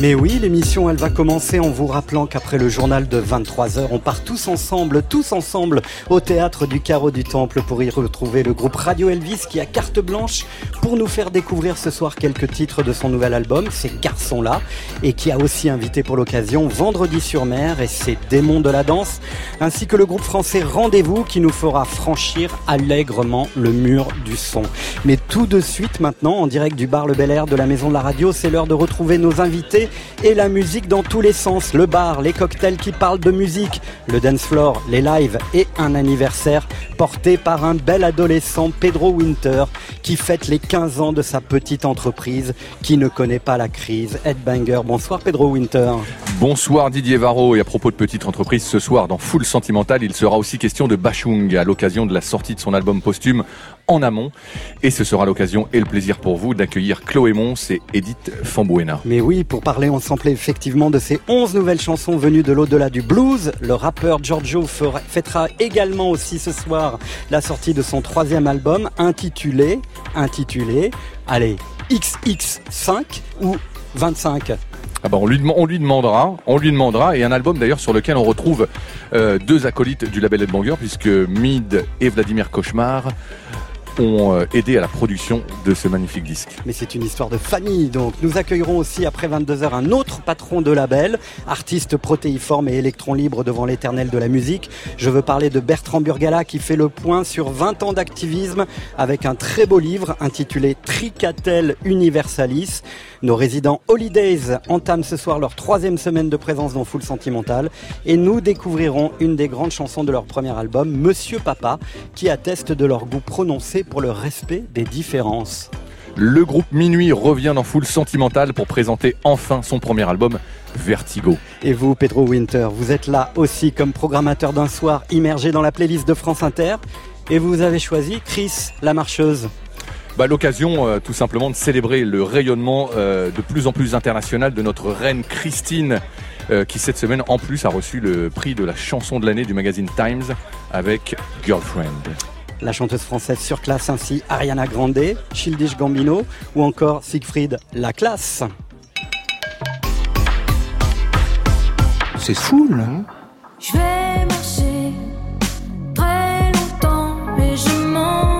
Mais oui, l'émission, elle va commencer en vous rappelant qu'après le journal de 23h, on part tous ensemble, tous ensemble, au théâtre du Carreau du Temple pour y retrouver le groupe Radio Elvis qui a carte blanche pour nous faire découvrir ce soir quelques titres de son nouvel album, ces garçons-là, et qui a aussi invité pour l'occasion Vendredi sur mer et ses démons de la danse, ainsi que le groupe français Rendez-vous qui nous fera franchir allègrement le mur du son. Mais tout de suite maintenant, en direct du bar Le Bel Air de la Maison de la Radio, c'est l'heure de retrouver nos invités et la musique dans tous les sens. Le bar, les cocktails qui parlent de musique, le dance floor, les lives et un anniversaire porté par un bel adolescent, Pedro Winter, qui fête les 15 ans de sa petite entreprise, qui ne connaît pas la crise. Headbanger, bonsoir Pedro Winter. Bonsoir Didier Varro et à propos de petite entreprise, ce soir dans Full Sentimental, il sera aussi question de Bachung à l'occasion de la sortie de son album posthume en amont. Et ce sera l'occasion et le plaisir pour vous d'accueillir Chloé Mons et Edith Fambuena. Mais oui, pour parler ensemble effectivement de ces 11 nouvelles chansons venues de l'au-delà du blues, le rappeur Giorgio fêtera également aussi ce soir la sortie de son troisième album intitulé, intitulé, allez, XX5 ou 25 ah bah on, lui, on lui demandera, on lui demandera, et un album d'ailleurs sur lequel on retrouve euh, deux acolytes du label Headbanger, puisque Mid et Vladimir Cauchemar ont euh, aidé à la production de ce magnifique disque. Mais c'est une histoire de famille, donc nous accueillerons aussi après 22h un autre patron de label, artiste protéiforme et électron libre devant l'éternel de la musique. Je veux parler de Bertrand Burgala qui fait le point sur 20 ans d'activisme avec un très beau livre intitulé Tricatel Universalis. Nos résidents Holidays entament ce soir leur troisième semaine de présence dans Full Sentimental et nous découvrirons une des grandes chansons de leur premier album, Monsieur Papa, qui atteste de leur goût prononcé pour le respect des différences. Le groupe Minuit revient dans Full Sentimental pour présenter enfin son premier album, Vertigo. Et vous, Pedro Winter, vous êtes là aussi comme programmateur d'un soir immergé dans la playlist de France Inter et vous avez choisi Chris, la marcheuse. Bah, L'occasion euh, tout simplement de célébrer le rayonnement euh, de plus en plus international de notre reine Christine euh, qui cette semaine en plus a reçu le prix de la chanson de l'année du magazine Times avec Girlfriend. La chanteuse française surclasse ainsi Ariana Grande, Childish Gambino ou encore Siegfried Laclasse. C'est fou là. Je vais marcher très longtemps et je m'en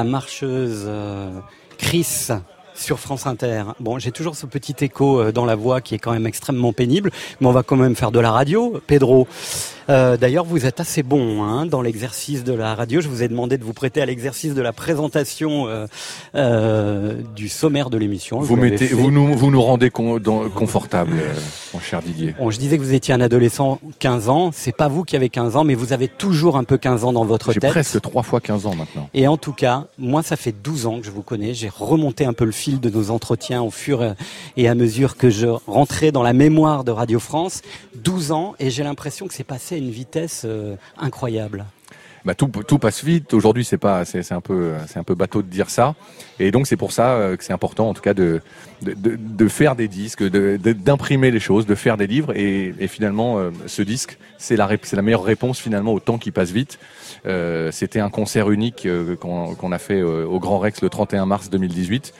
La marcheuse euh, Chris sur France Inter. Bon, j'ai toujours ce petit écho euh, dans la voix qui est quand même extrêmement pénible, mais on va quand même faire de la radio, Pedro. Euh, D'ailleurs, vous êtes assez bon hein, dans l'exercice de la radio. Je vous ai demandé de vous prêter à l'exercice de la présentation euh, euh, du sommaire de l'émission. Vous, mettez, nous, vous nous rendez con- dans- confortable, mon cher Didier. Bon, je disais que vous étiez un adolescent 15 ans. C'est pas vous qui avez 15 ans, mais vous avez toujours un peu 15 ans dans votre J'ai tête. presque trois fois 15 ans maintenant. Et en tout cas, moi, ça fait 12 ans que je vous connais. J'ai remonté un peu le fil de nos entretiens au fur et à mesure que je rentrais dans la mémoire de Radio France. 12 ans, et j'ai l'impression que c'est passé une vitesse euh, incroyable. Bah, tout, passe vite. Aujourd'hui, c'est pas, c'est un peu, c'est un peu bateau de dire ça. Et donc, c'est pour ça euh, que c'est important, en tout cas, de, de, faire des disques, d'imprimer les choses, de faire des livres. Et, finalement, euh, ce disque, c'est la, c'est la meilleure réponse finalement au temps qui passe vite. C'était un concert unique qu'on a fait au Grand Rex le 31 mars 2018.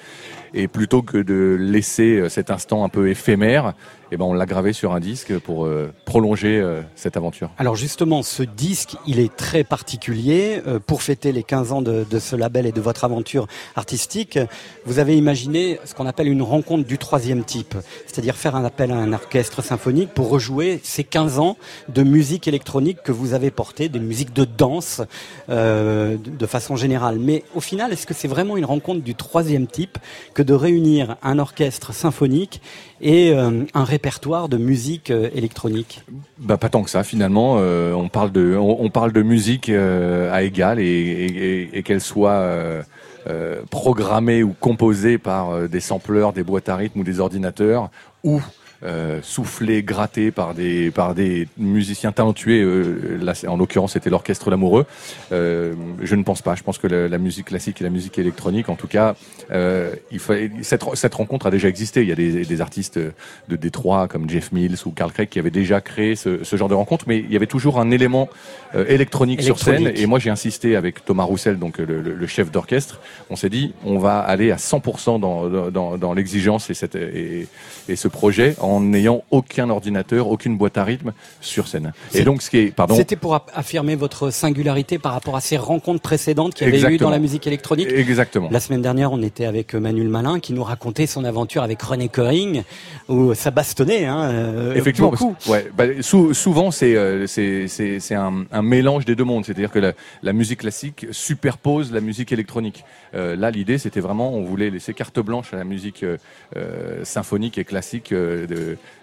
Et plutôt que de laisser euh, cet instant un peu éphémère, eh ben, on l'a gravé sur un disque pour euh, prolonger euh, cette aventure. Alors justement, ce disque, il est très particulier. Pour fêter les 15 ans de, ce label et de votre aventure artistique, vous avez imaginé ce qu'on appelle une rencontre du troisième type, c'est-à-dire faire un appel à un orchestre symphonique pour rejouer ces 15 ans de musique électronique que vous avez porté, des musiques de danse de, façon générale. Mais au final, est-ce que c'est vraiment une rencontre du troisième type de réunir un orchestre symphonique et euh, un répertoire de musique euh, électronique Bah pas tant que ça finalement. Euh, on parle de on, parle de musique à égal et, qu'elle soit programmée ou composée par des sampleurs, des boîtes à rythme ou des ordinateurs ou euh, soufflée, grattée par des par des musiciens talentueux. Euh, là, en l'occurrence, c'était l'orchestre l'amoureux. Euh, je ne pense pas. Je pense que la, la musique classique et la musique électronique, en tout cas, euh, il fallait, cette, cette rencontre a déjà existé. Il y a des, des artistes de Détroit comme Jeff Mills ou Carl Craig qui avaient déjà créé ce, ce genre de rencontre, mais il y avait toujours un élément euh, électronique, sur scène. Électronique. Et moi, j'ai insisté avec Thomas Roussel, donc le, le- le chef d'orchestre. On s'est dit, on va aller à 100% dans, dans, dans l'exigence et, cette, et, et ce projet en n'ayant aucun ordinateur, aucune boîte à rythme sur scène. Et donc, ce qui est, pardon. C'était pour aff- affirmer votre singularité par rapport à ces rencontres précédentes qu'il y avait eu Exactement. dans la musique électronique. Exactement. La semaine dernière, on était avec Manuel Malin qui nous racontait son aventure avec René Coring, où ça bastonnait hein, euh, Effectivement, beaucoup. parce- ouais, bah, sou- souvent c'est euh, c'est c'est c'est un, un mélange des deux mondes, c'est-à-dire que la, la musique classique superpose la musique électronique. Euh, là, l'idée c'était vraiment, on voulait laisser carte blanche à la musique euh, euh, symphonique et classique euh,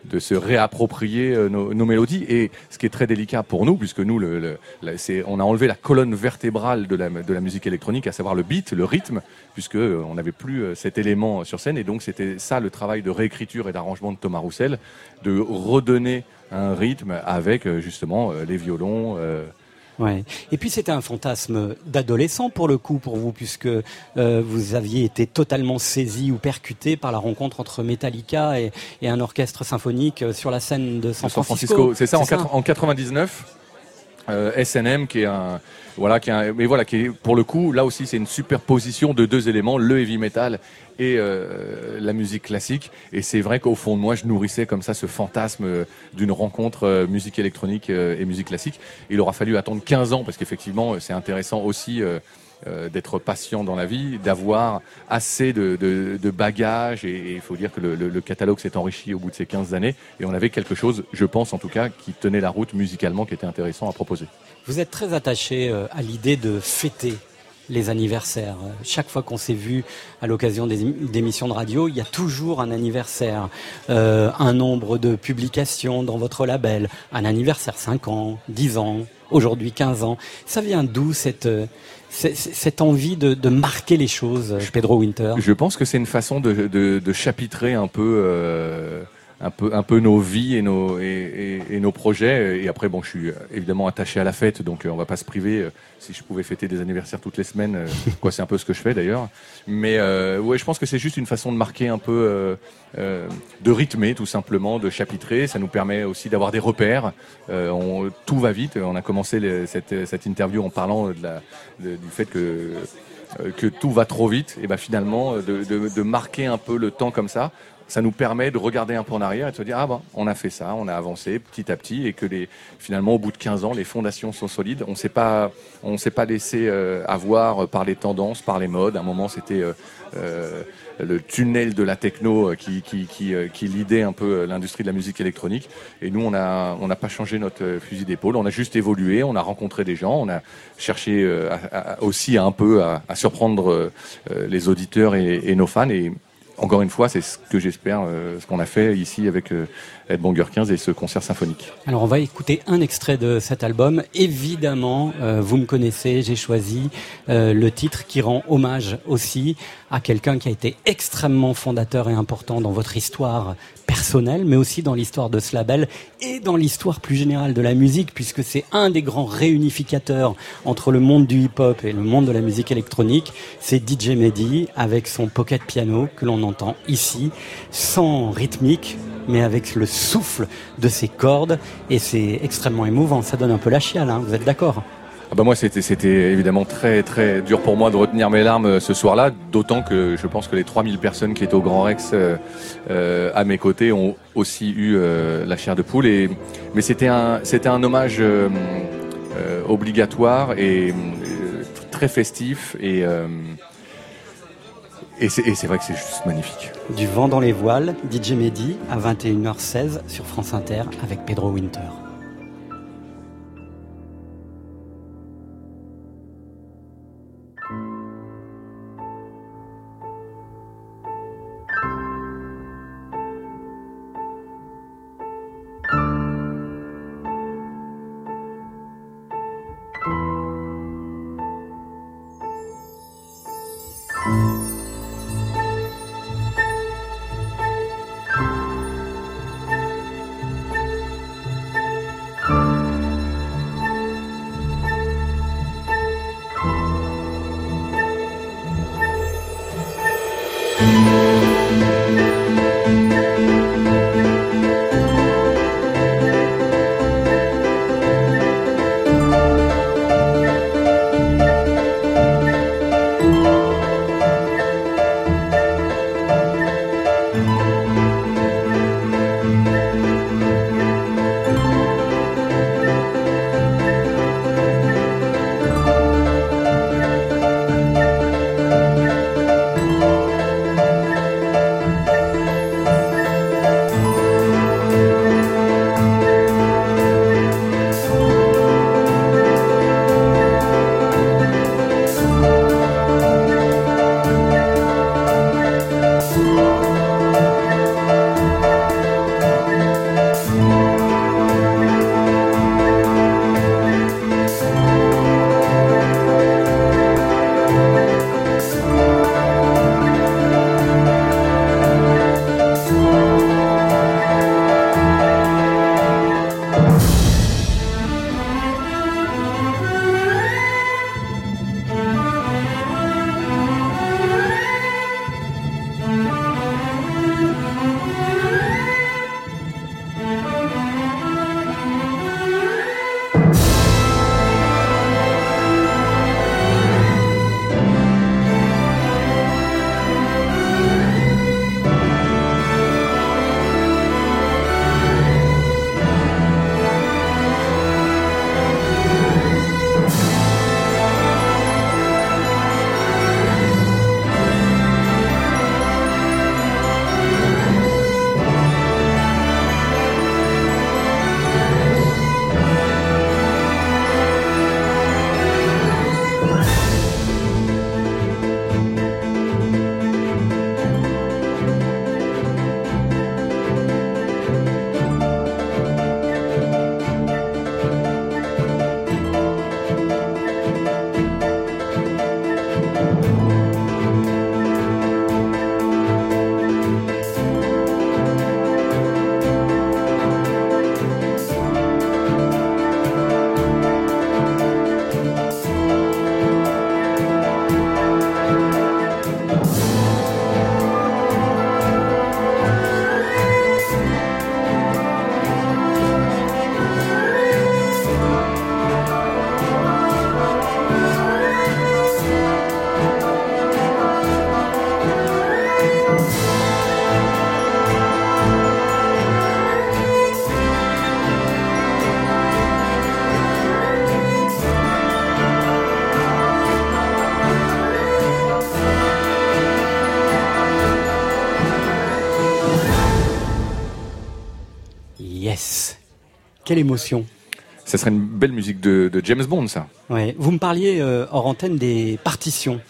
de, se réapproprier euh, nos, mélodies. Et ce qui est très délicat pour nous, puisque nous, on a enlevé la colonne vertébrale de la, musique électronique, à savoir le beat, le rythme, puisque euh, on n'avait plus euh, cet élément sur scène. Et donc c'était ça le travail de réécriture et d'arrangement de Thomas Roussel, de redonner un rythme avec justement les violons. Ouais. Et puis c'était un fantasme d'adolescent pour le coup pour vous, puisque euh, vous aviez été totalement saisi ou percuté par la rencontre entre Metallica et, et un orchestre symphonique euh, sur la scène de San San Francisco. C'est ça, en, quatre- en 99. Euh, SNM qui est un voilà qui est un- mais voilà qui est pour le coup là aussi c'est une superposition de deux éléments le heavy metal et euh, la musique classique. Et c'est vrai qu'au fond de moi je nourrissais comme ça ce fantasme euh, d'une rencontre euh, musique électronique euh, et musique classique. Il aura fallu attendre 15 ans parce qu'effectivement c'est intéressant aussi euh, euh, d'être patient dans la vie, d'avoir assez de, bagages. Et il faut dire que le, catalogue s'est enrichi au bout de ces 15 années. Et on avait quelque chose, je pense en tout cas, qui tenait la route musicalement, qui était intéressant à proposer. Vous êtes très attaché euh, à l'idée de fêter les anniversaires. Euh, Chaque fois qu'on s'est vu à l'occasion des ém- d'émissions de radio, il y a toujours un anniversaire, un nombre de publications dans votre label, un anniversaire 5 ans, 10 ans, aujourd'hui 15 ans. Ça vient d'où cette, cette envie de, de marquer les choses, Pedro Winter. Je pense que c'est une façon de, de, de chapitrer un peu, euh, un peu, un peu nos vies et nos, et, et- nos projets. Et après, bon, je suis évidemment attaché à la fête, donc euh, on va pas se priver. Euh, Si je pouvais fêter des anniversaires toutes les semaines, euh, quoi, c'est un peu ce que je fais d'ailleurs. Mais euh, ouais, je pense que c'est juste une façon de marquer un peu, euh, de rythmer tout simplement, de chapitrer. Ça nous permet aussi d'avoir des repères. On, tout va vite. On a commencé cette, cette interview en parlant de la, du fait que que tout va trop vite, et ben finalement de, de, de marquer un peu le temps comme ça, ça nous permet de regarder un peu en arrière et de se dire ah ben on a fait ça, on a avancé petit à petit et que les finalement au bout de 15 ans les fondations sont solides. On s'est pas on s'est pas laissé euh, avoir par les tendances, par les modes. À un moment c'était euh, euh, le tunnel de la techno qui qui qui, qui lidait un peu l'industrie de la musique électronique. Et nous on a on n'a pas changé notre fusil d'épaule, on a juste évolué, on a rencontré des gens, on a cherché aussi un peu à, surprendre les auditeurs et, et nos fans. Et encore une fois, c'est ce que j'espère, euh, ce qu'on a fait ici avec euh, Banger 15 et ce concert symphonique. Alors on va écouter un extrait de cet album. Évidemment, euh, vous me connaissez, j'ai choisi euh, le titre qui rend hommage aussi à quelqu'un qui a été extrêmement fondateur et important dans votre histoire personnelle, mais aussi dans l'histoire de ce label et dans l'histoire plus générale de la musique, puisque c'est un des grands réunificateurs entre le monde du hip-hop et le monde de la musique électronique. C'est DJ Mehdi avec son pocket piano que l'on entend ici, sans rythmique, mais avec le souffle de ses cordes et c'est extrêmement émouvant. Ça donne un peu la chiale, hein, vous êtes d'accord? Ah bah moi, c'était c'était évidemment très très dur pour moi de retenir mes larmes euh, ce soir-là, d'autant que je pense que les 3000 personnes qui étaient au Grand Rex euh, euh, à mes côtés ont aussi eu euh, la chair de poule. Et, mais c'était un, c'était un hommage euh, euh, obligatoire et très festif. Et, et c'est vrai que c'est juste magnifique. Du vent dans les voiles, DJ Mehdi à 21h16 sur France Inter avec Pedro Winter. Quelle émotion. Ça serait une belle musique de, de James Bond, ça. Ouais. Vous me parliez euh, hors antenne des partitions.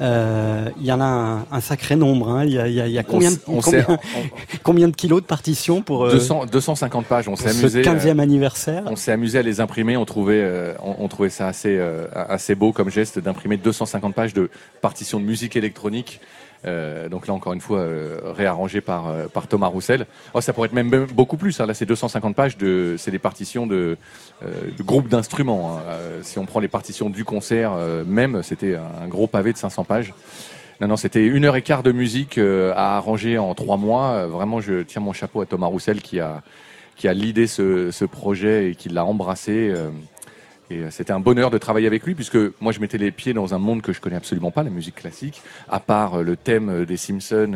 Euh, Il y en a un, un sacré nombre. hein. Il y, y a- il y a combien, de, on combien, combien de kilos de partitions pour, euh, 200, 250 pages. On s'est amusé. euh, 15e anniversaire On s'est amusé à les imprimer, on trouvait, euh, on, on trouvait ça assez, euh, assez beau comme geste d'imprimer 250 pages de partitions de musique électronique. Euh, donc là encore une fois euh, réarrangé par euh, par Thomas Roussel. Oh, ça pourrait être même be- beaucoup plus. hein. Là c'est 250 pages de, c'est des partitions de, euh, de groupes d'instruments. hein. Si on prend les partitions du concert même, c'était un gros pavé de 500 pages. Non, non, c'était une heure et quart de musique à arranger en trois mois. Vraiment, je tiens mon chapeau à Thomas Roussel qui a qui a l'idée ce, ce projet et qui l'a embrassé. Et euh, c'était un bonheur de travailler avec lui, puisque moi je mettais les pieds dans un monde que je connais absolument pas, la musique classique, à part euh, le thème euh, des Simpsons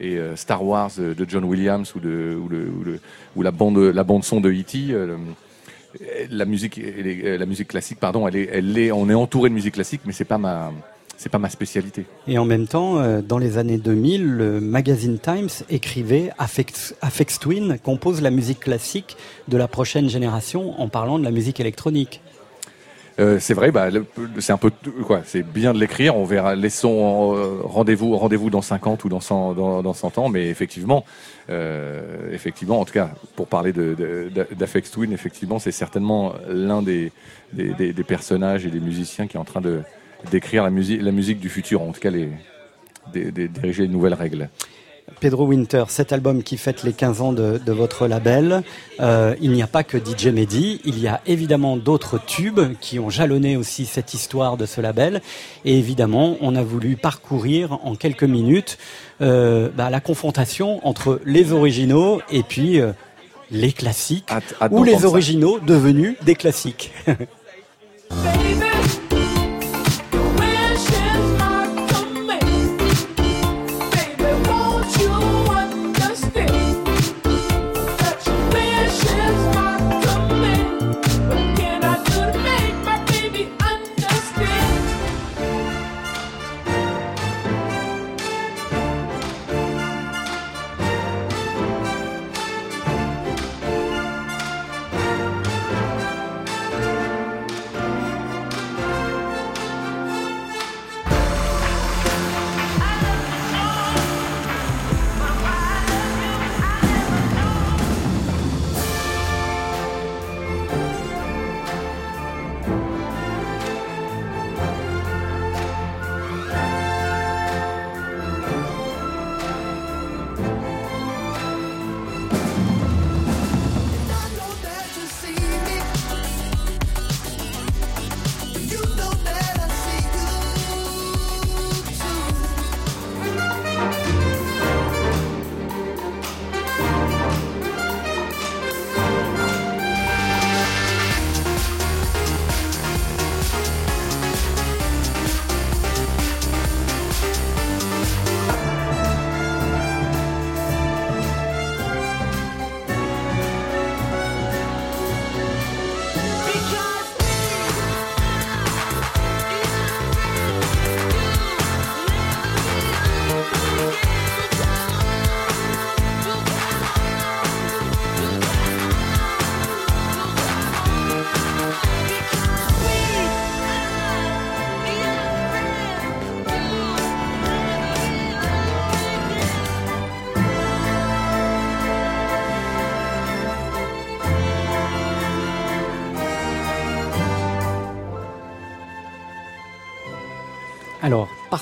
et Star Wars de John Williams ou, la bande son de E.T. la musique, classique, pardon, elle est, elle on est entouré de musique classique, mais c'est pas ma, pas ma spécialité. Et en même temps, dans les années 2000, le magazine Times écrivait Afex Twin compose la musique classique de la prochaine génération en parlant de la musique électronique. Euh, c'est vrai, bah, c'est un peu quoi. C'est bien de l'écrire. On verra. Laissons euh, rendez-vous, rendez-vous dans 50 ou dans 100, dans, dans 100 ans. Mais effectivement, euh, effectivement, en tout cas, pour parler d'Afex Twin, effectivement, c'est certainement l'un des, des, personnages et des musiciens qui est en train de d'écrire la musique, la musique du futur. En tout cas, les des- diriger les nouvelles règles. Pedro Winter, cet album qui fête les 15 ans de, de votre label, euh, il n'y a pas que DJ Mehdi, il y a évidemment d'autres tubes qui ont jalonné aussi cette histoire de ce label. Et évidemment, on a voulu parcourir en quelques minutes euh, bah, la confrontation entre les originaux et puis euh, les classiques, ou les ça. originaux devenus des classiques.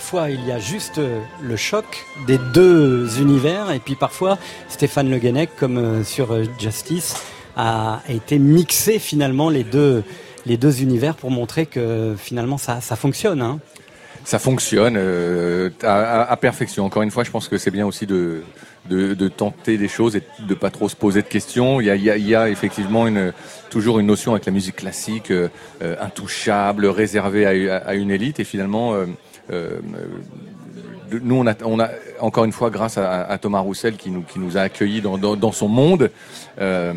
parfois, il y a juste euh, le choc des deux univers, et puis parfois, Stéphane Le Guenec, comme euh, sur euh, Justice, a, été mixé finalement les deux, les deux univers pour montrer que finalement ça, ça fonctionne. Hein. Ça fonctionne à, perfection. Encore une fois, je pense que c'est bien aussi de, de, tenter des choses et de pas trop se poser de questions. Il y a, effectivement une, toujours une notion avec la musique classique intouchable, réservée à, une élite. Et finalement, nous, on a, encore une fois, grâce à, Thomas Roussel qui nous, a accueillis dans, son monde, euh,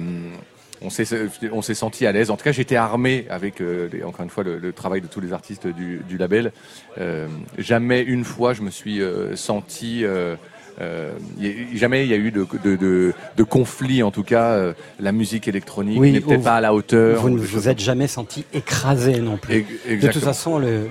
on s'est senti à l'aise. En tout cas, j'étais armé avec euh, encore une fois le, travail de tous les artistes du, label. Euh, jamais une fois je me suis euh, senti euh, jamais il y a eu de, de, de, de conflit, en tout cas, euh, la musique électronique Oui, n'est peut-être pas à la hauteur. Vous ou ne vous êtes jamais senti écrasé non plus. De toute façon, le, le-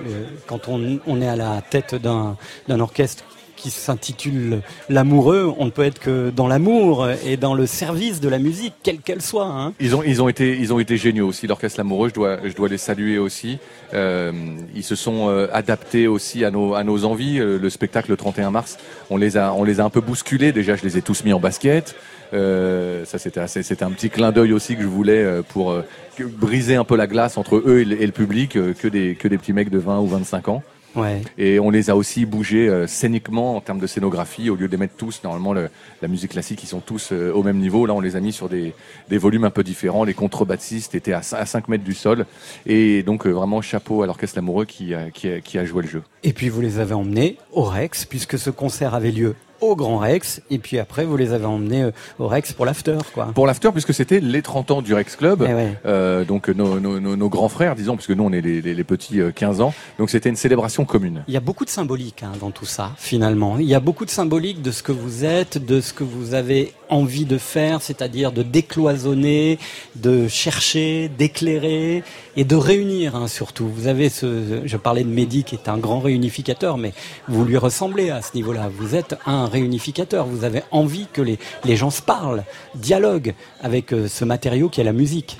quand on, on est à la tête d'un orchestre qui s'intitule L'amoureux, on ne peut être que dans l'amour et dans le service de la musique, quelle qu'elle soit. hein. Ils ont, été, ils ont été géniaux aussi. L'orchestre Lamoureux, je dois, les saluer aussi. Euh, ils se sont euh, adaptés aussi à nos, envies. Euh, Le spectacle le 31 mars, on les a, un peu bousculés. Déjà, je les ai tous mis en basket. Ça, c'était un petit clin d'œil aussi que je voulais pour briser un peu la glace entre eux et le, public, que des petits mecs de 20 ou 25 ans. Ouais. Et on les a aussi bougés euh, scéniquement en termes de scénographie. Au lieu de les mettre tous, normalement, le- la musique classique, ils sont tous euh, au même niveau. Là, on les a mis sur des, des volumes un peu différents. Les contrebassistes étaient à, cin- à 5 mètres du sol. Et donc, euh, vraiment, chapeau à l'orchestre Lamoureux qui qui, qui a joué le jeu. Et puis vous les avez emmenés au Rex, puisque ce concert avait lieu au Grand Rex, et puis après vous les avez emmenés euh, au Rex pour l'after, quoi. Pour l'after, puisque c'était les 30 ans du Rex Club, Eh ouais. euh, donc nos, nos, nos, nos grands frères, disons, puisque nous, on est les, les, les petits euh, 15 ans. Donc, c'était une célébration commune. Il y a beaucoup de symbolique hein, dans tout ça, finalement. Il y a beaucoup de symbolique de ce que vous êtes, de ce que vous avez envie de faire, c'est-à-dire de décloisonner, de chercher, d'éclairer et de réunir hein, surtout. Vous avez ce, je parlais de Mehdi qui est un grand réunificateur, mais vous lui ressemblez à ce niveau-là. Vous êtes un réunificateur. Vous avez envie que les, gens se parlent, dialoguent avec euh, ce matériau qui est la musique.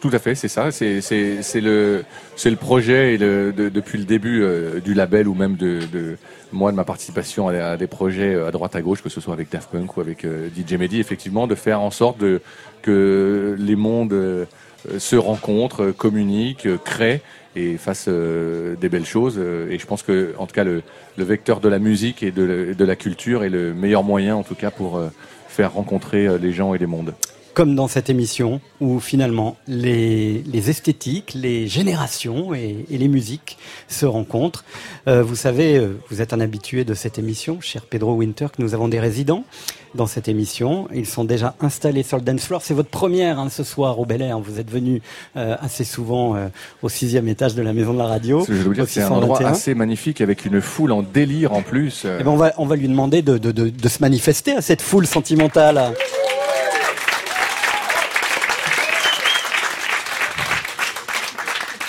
Tout à fait, c'est ça. C'est le le projet depuis le début euh, du label ou même de, moi de ma participation à, des projets euh, à droite à gauche, que ce soit avec Daft Punk ou avec DJ Mehdi, effectivement, de faire en sorte que les mondes se rencontrent, communiquent, créent et fassent euh, des belles choses. Euh, Et je pense que, en tout cas, le, vecteur de la musique et de, la culture est le meilleur moyen, en tout cas, pour euh, faire rencontrer les gens et les mondes. Comme dans cette émission où finalement les, les esthétiques, les générations et, et les musiques se rencontrent. Euh, vous savez, euh, vous êtes un habitué de cette émission, cher Pedro Winter, que nous avons des résidents dans cette émission. Ils sont déjà installés sur le dance floor. C'est votre première hein, ce soir au Bel Air. Vous êtes venu euh, assez souvent euh, au sixième étage de la maison de la radio. C'est un endroit 621. assez magnifique avec une foule en délire en plus. Euh, Eh ben, on, va, on va lui demander de, de, de, de se manifester à cette foule sentimentale.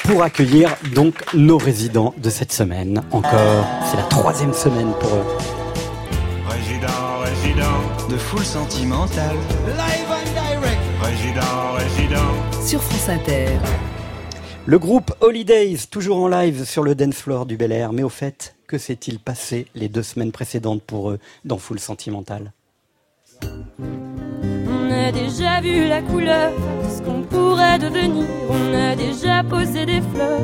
Pour accueillir donc nos résidents de cette semaine. Encore, c'est la troisième semaine pour eux. Résident, résident, de foule sentimentale. Live and direct. Résident, résident. sur France Inter. Le groupe Holidays, toujours en live sur le dance floor du Bel Air. Mais au fait, que s'est-il passé les deux semaines précédentes pour eux dans Foule Sentimentale? A déjà vu la couleur de ce qu'on pourrait devenir. On a déjà posé des fleurs.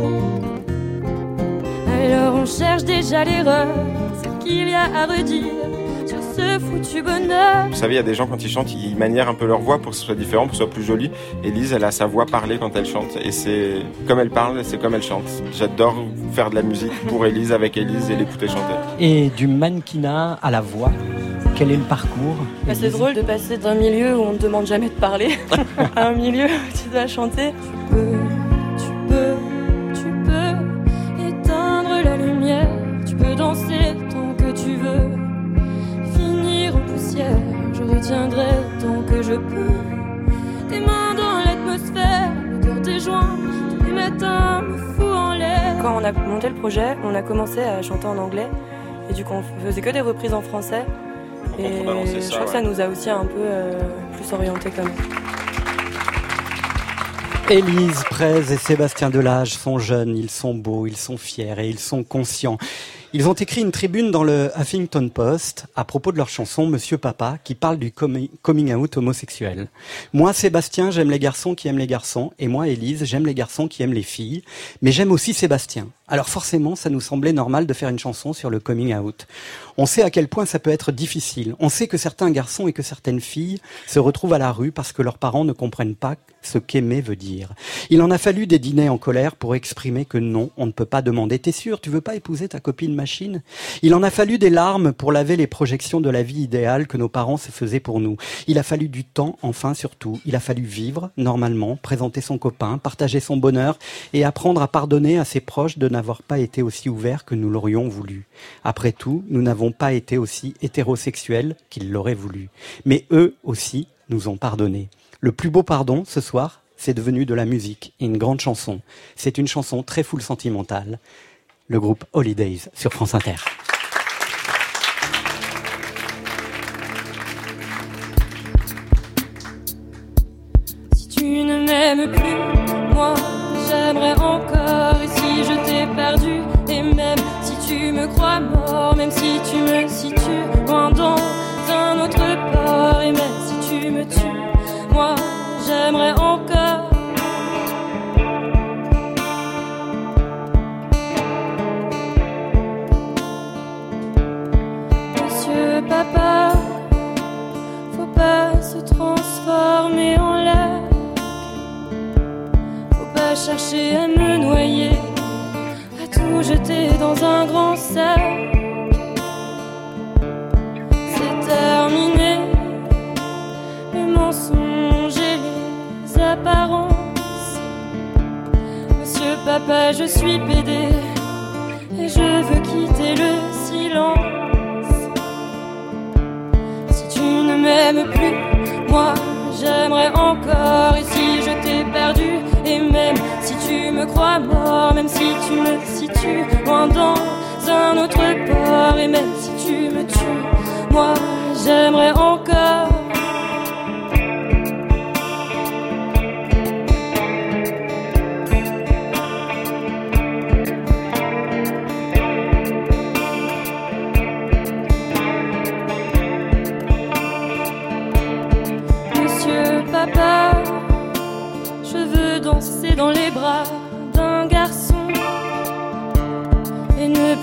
Alors on cherche déjà l'erreur, ce qu'il y a à redire sur ce foutu bonheur. Vous savez, il y a des gens quand ils chantent, ils manièrent un peu leur voix pour que ce soit différent, pour que ce soit plus joli. Elise, elle a sa voix parlée quand elle chante. Et c'est comme elle parle, c'est comme elle chante. J'adore faire de la musique pour Elise, avec Elise et l'écouter chanter. Et du mannequinat à la voix, quel est le parcours Bah, c'est drôle de passer d'un milieu où on ne demande jamais de parler à un milieu où tu dois chanter. Tu peux, tu peux, tu peux éteindre la lumière. Tu peux danser tant que tu veux. Finir en poussière, je retiendrai tant que je peux. Tes mains dans l'atmosphère, l'odeur des joints, tous les matins me fout en l'air. Quand on a monté le projet, on a commencé à chanter en anglais. Et du coup, on faisait que des reprises en français. Et contrebalancer je crois que ça nous a aussi un peu euh, plus orienté quand même. Élise Prez et Sébastien Delage sont jeunes, ils sont beaux, ils sont fiers et ils sont conscients. Ils ont écrit une tribune dans le Huffington Post à propos de leur chanson Monsieur Papa qui parle du comi- coming out homosexuel. Moi, Sébastien, j'aime les garçons qui aiment les garçons et moi, Élise, j'aime les garçons qui aiment les filles, mais j'aime aussi Sébastien. Alors forcément, ça nous semblait normal de faire une chanson sur le coming out. On sait à quel point ça peut être difficile. On sait que certains garçons et que certaines filles se retrouvent à la rue parce que leurs parents ne comprennent pas ce qu'aimer veut dire. Il en a fallu des dîners en colère pour exprimer que non, on ne peut pas demander T'es sûr, tu veux pas épouser ta copine machine? Il en a fallu des larmes pour laver les projections de la vie idéale que nos parents se faisaient pour nous. Il a fallu du temps, enfin surtout. Il a fallu vivre normalement, présenter son copain, partager son bonheur et apprendre à pardonner à ses proches de n'avoir pas été aussi ouverts que nous l'aurions voulu. Après tout, nous n'avons pas été aussi hétérosexuels qu'ils l'auraient voulu. Mais eux aussi nous ont pardonné. Le plus beau pardon ce soir, c'est devenu de la musique et une grande chanson. C'est une chanson très full sentimentale. Le groupe Holidays sur France Inter. Si tu ne m'aimes plus, moi j'aimerais encore. Et si et même si tu me crois mort, même si tu me situes loin dans un autre port, et même si tu me tues, moi j'aimerais encore. Monsieur Papa, faut pas se transformer en lac. Faut pas chercher à me noyer, tout jeter dans un grand sac. C'est terminé, les mensonges et les apparences. Monsieur Papa, je suis pédé et je veux quitter le silence. Si tu ne m'aimes plus, moi j'aimerais encore. Crois mort, même si tu me situes loin dans un autre port, et même si tu me tues, moi j'aimerais encore. Monsieur Papa, je veux danser dans les bras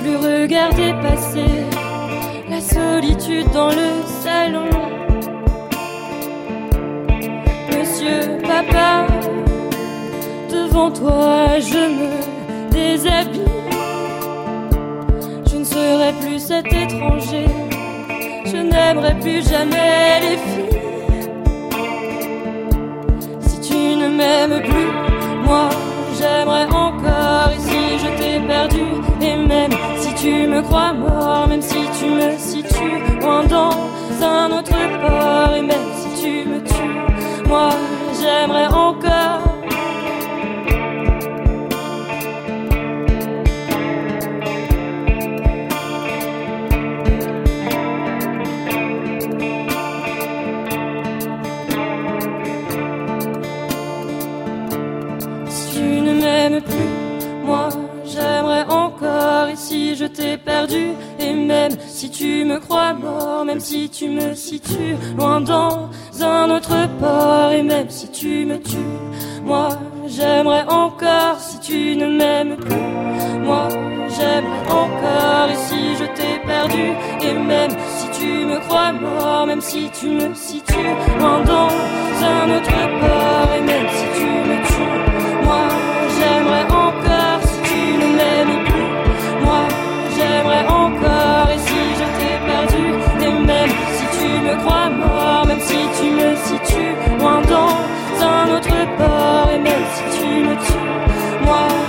plus regarder passer la solitude dans le salon. Monsieur Papa, devant toi je me déshabille. Je ne serai plus cet étranger, je n'aimerai plus jamais les filles. Si tu ne m'aimes plus, moi j'aimerais encore. Si je t'ai perdu, et même tu me crois mort, même si tu me situes loin dans un autre port, et même si tu me tues, moi j'aimerais encore. Et même si tu me crois mort, même si tu me situes loin dans un autre port, et même si tu me tues, moi j'aimerais encore. Si tu ne m'aimes plus, moi j'aimerais encore. Et si je t'ai perdu, et même si tu me crois mort, même si tu me situes loin dans un autre port, et même si tu moi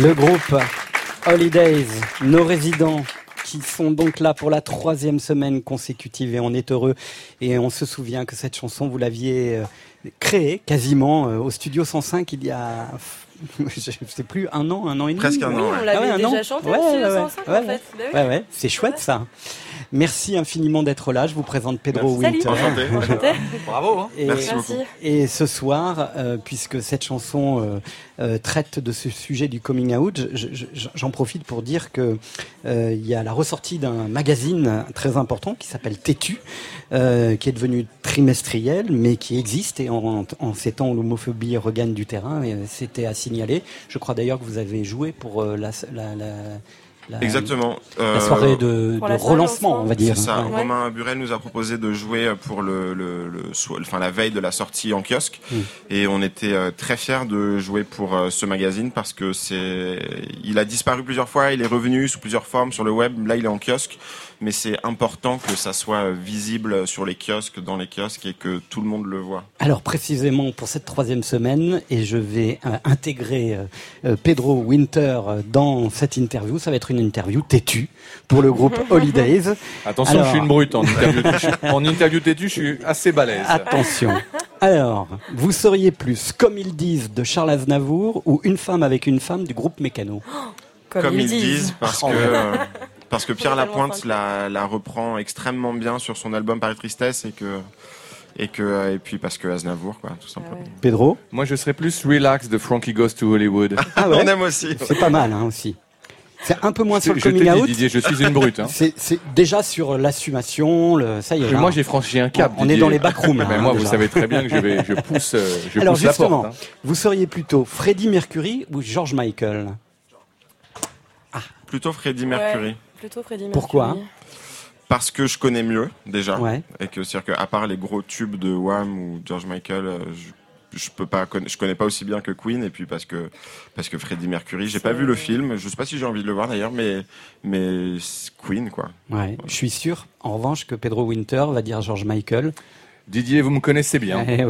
Le groupe Holidays, nos résidents qui sont donc là pour la troisième semaine consécutive et on est heureux et on se souvient que cette chanson vous l'aviez euh, créée quasiment euh, au studio 105 il y a je sais plus un an un an et demi Presque un Oui, an, on l'avait Ah ouais, un déjà an chanté Ouais, au Studio ouais, 105 ouais, en fait. Oui. ouais ouais c'est chouette ça merci infiniment d'être là je vous présente Pedro Merci. Winter Enchanté. Enchanté. Bravo. Hein. Et- Merci Merci. beaucoup. Et ce soir, euh, puisque cette chanson euh, euh, traite de ce sujet du coming out, je- je- je- j'en profite pour dire que euh, il y a la ressortie d'un magazine très important qui s'appelle Tétu, euh, qui est devenu trimestriel, mais qui existe. Et en, en ces temps où l'homophobie regagne du terrain, c'était à signaler. Je crois d'ailleurs que vous avez joué pour la, la- Exactement. la Euh, soirée de, la soirée relancement, lancement. on va dire. C'est ça. Ouais. Romain Burel nous a proposé de jouer pour le, le, le so- enfin la veille de la sortie en kiosque, Mm. et on était euh, très fiers de jouer pour euh, ce magazine parce que c'est, il a disparu plusieurs fois, il est revenu sous plusieurs formes sur le web. Là, il est en kiosque, mais c'est important que ça soit visible sur les kiosques, dans les kiosques, et que tout le monde le voit. Alors précisément pour cette troisième semaine, et je vais euh, intégrer euh, euh, Pedro Winter dans cette interview, ça va être une interview têtue pour le groupe Holidays. Attention, Alors- je suis une brute en interview. têtue. en interview têtue, je suis assez balèze. Attention. Alors, vous seriez plus, comme ils disent, de Charles Aznavour ou une femme avec une femme du groupe Mécano? Comme, ils disent, parce Oh, que euh, parce que Pierre Lapointe la, la reprend extrêmement bien sur son album Paris Tristesse et que et que et puis parce que Aznavour quoi tout simplement. Ah ouais. Pedro Moi, je serais plus relax de Frankie Goes to Hollywood. Ah ouais On aime aussi. C'est pas mal hein, aussi. C'est un peu moins Je sur le coming dit, out. Didier, je suis une brute. Hein. C'est déjà sur l'assumation, le... ça y est. Là. moi, j'ai franchi un cap. On est dans les backrooms, là, Mais hein, moi, vous savez très bien que je vais, je pousse, euh, je Alors pousse la justement, porte. hein. vous seriez plutôt Freddie Mercury ou George Michael? Plutôt Freddie Mercury Ouais, plutôt Freddie Mercury. Pourquoi parce que je connais mieux déjà Ouais. et que c'est que à part les gros tubes de Wham ou George Michael euh, je, je peux pas je connais pas aussi bien que Queen et puis parce que parce que Freddie Mercury j'ai pas vu le film je sais pas si j'ai envie de le voir d'ailleurs mais mais Queen quoi Ouais. Je suis sûr, en revanche, que Pedro Winter va dire George Michael. Didier, vous me connaissez bien. Eh.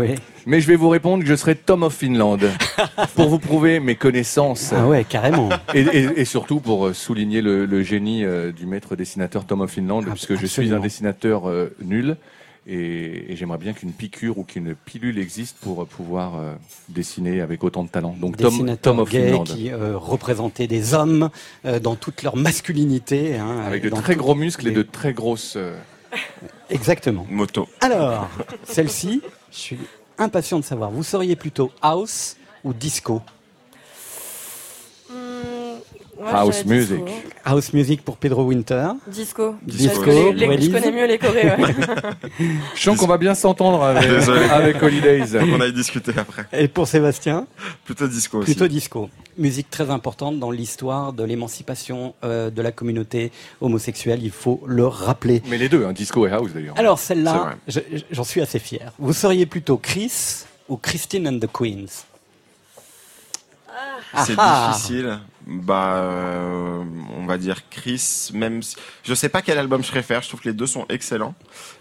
Mais je vais vous répondre que je serai Tom of Finland pour vous prouver mes connaissances Ah ouais, carrément. et, et- et surtout pour euh, souligner le, le génie euh, du maître dessinateur Tom of Finland, Ah, puisque je suis un dessinateur euh, nul et, et j'aimerais bien qu'une piqûre ou qu'une pilule existe pour pouvoir euh, dessiner avec autant de talent. Donc Tom, of gay Finland. qui représentait des hommes dans toute leur masculinité. hein, Avec de très gros muscles et de très grosses. Exactement. moto Alors, celle-ci, je suis impatient de savoir. Vous seriez plutôt house ou disco? Moi, House je disco. music. House music pour Pedro Winter. Disco. Disco, que les- les- je connais mieux les Corées. ouais. Je sens qu'on va bien s'entendre avec, Holidays. on a discuté après Et pour Sébastien, plutôt disco aussi plutôt disco. Musique très importante dans l'histoire de l'émancipation euh, de la communauté homosexuelle, il faut le rappeler. Mais les deux, hein, disco et house d'ailleurs. Alors celle-là, je- j'en suis assez fier. Vous seriez plutôt Chris ou Christine and the Queens? C'est Ah. difficile. Bah, euh, on va dire Chris. Même, si- je sais pas quel album je préfère. Je trouve que les deux sont excellents.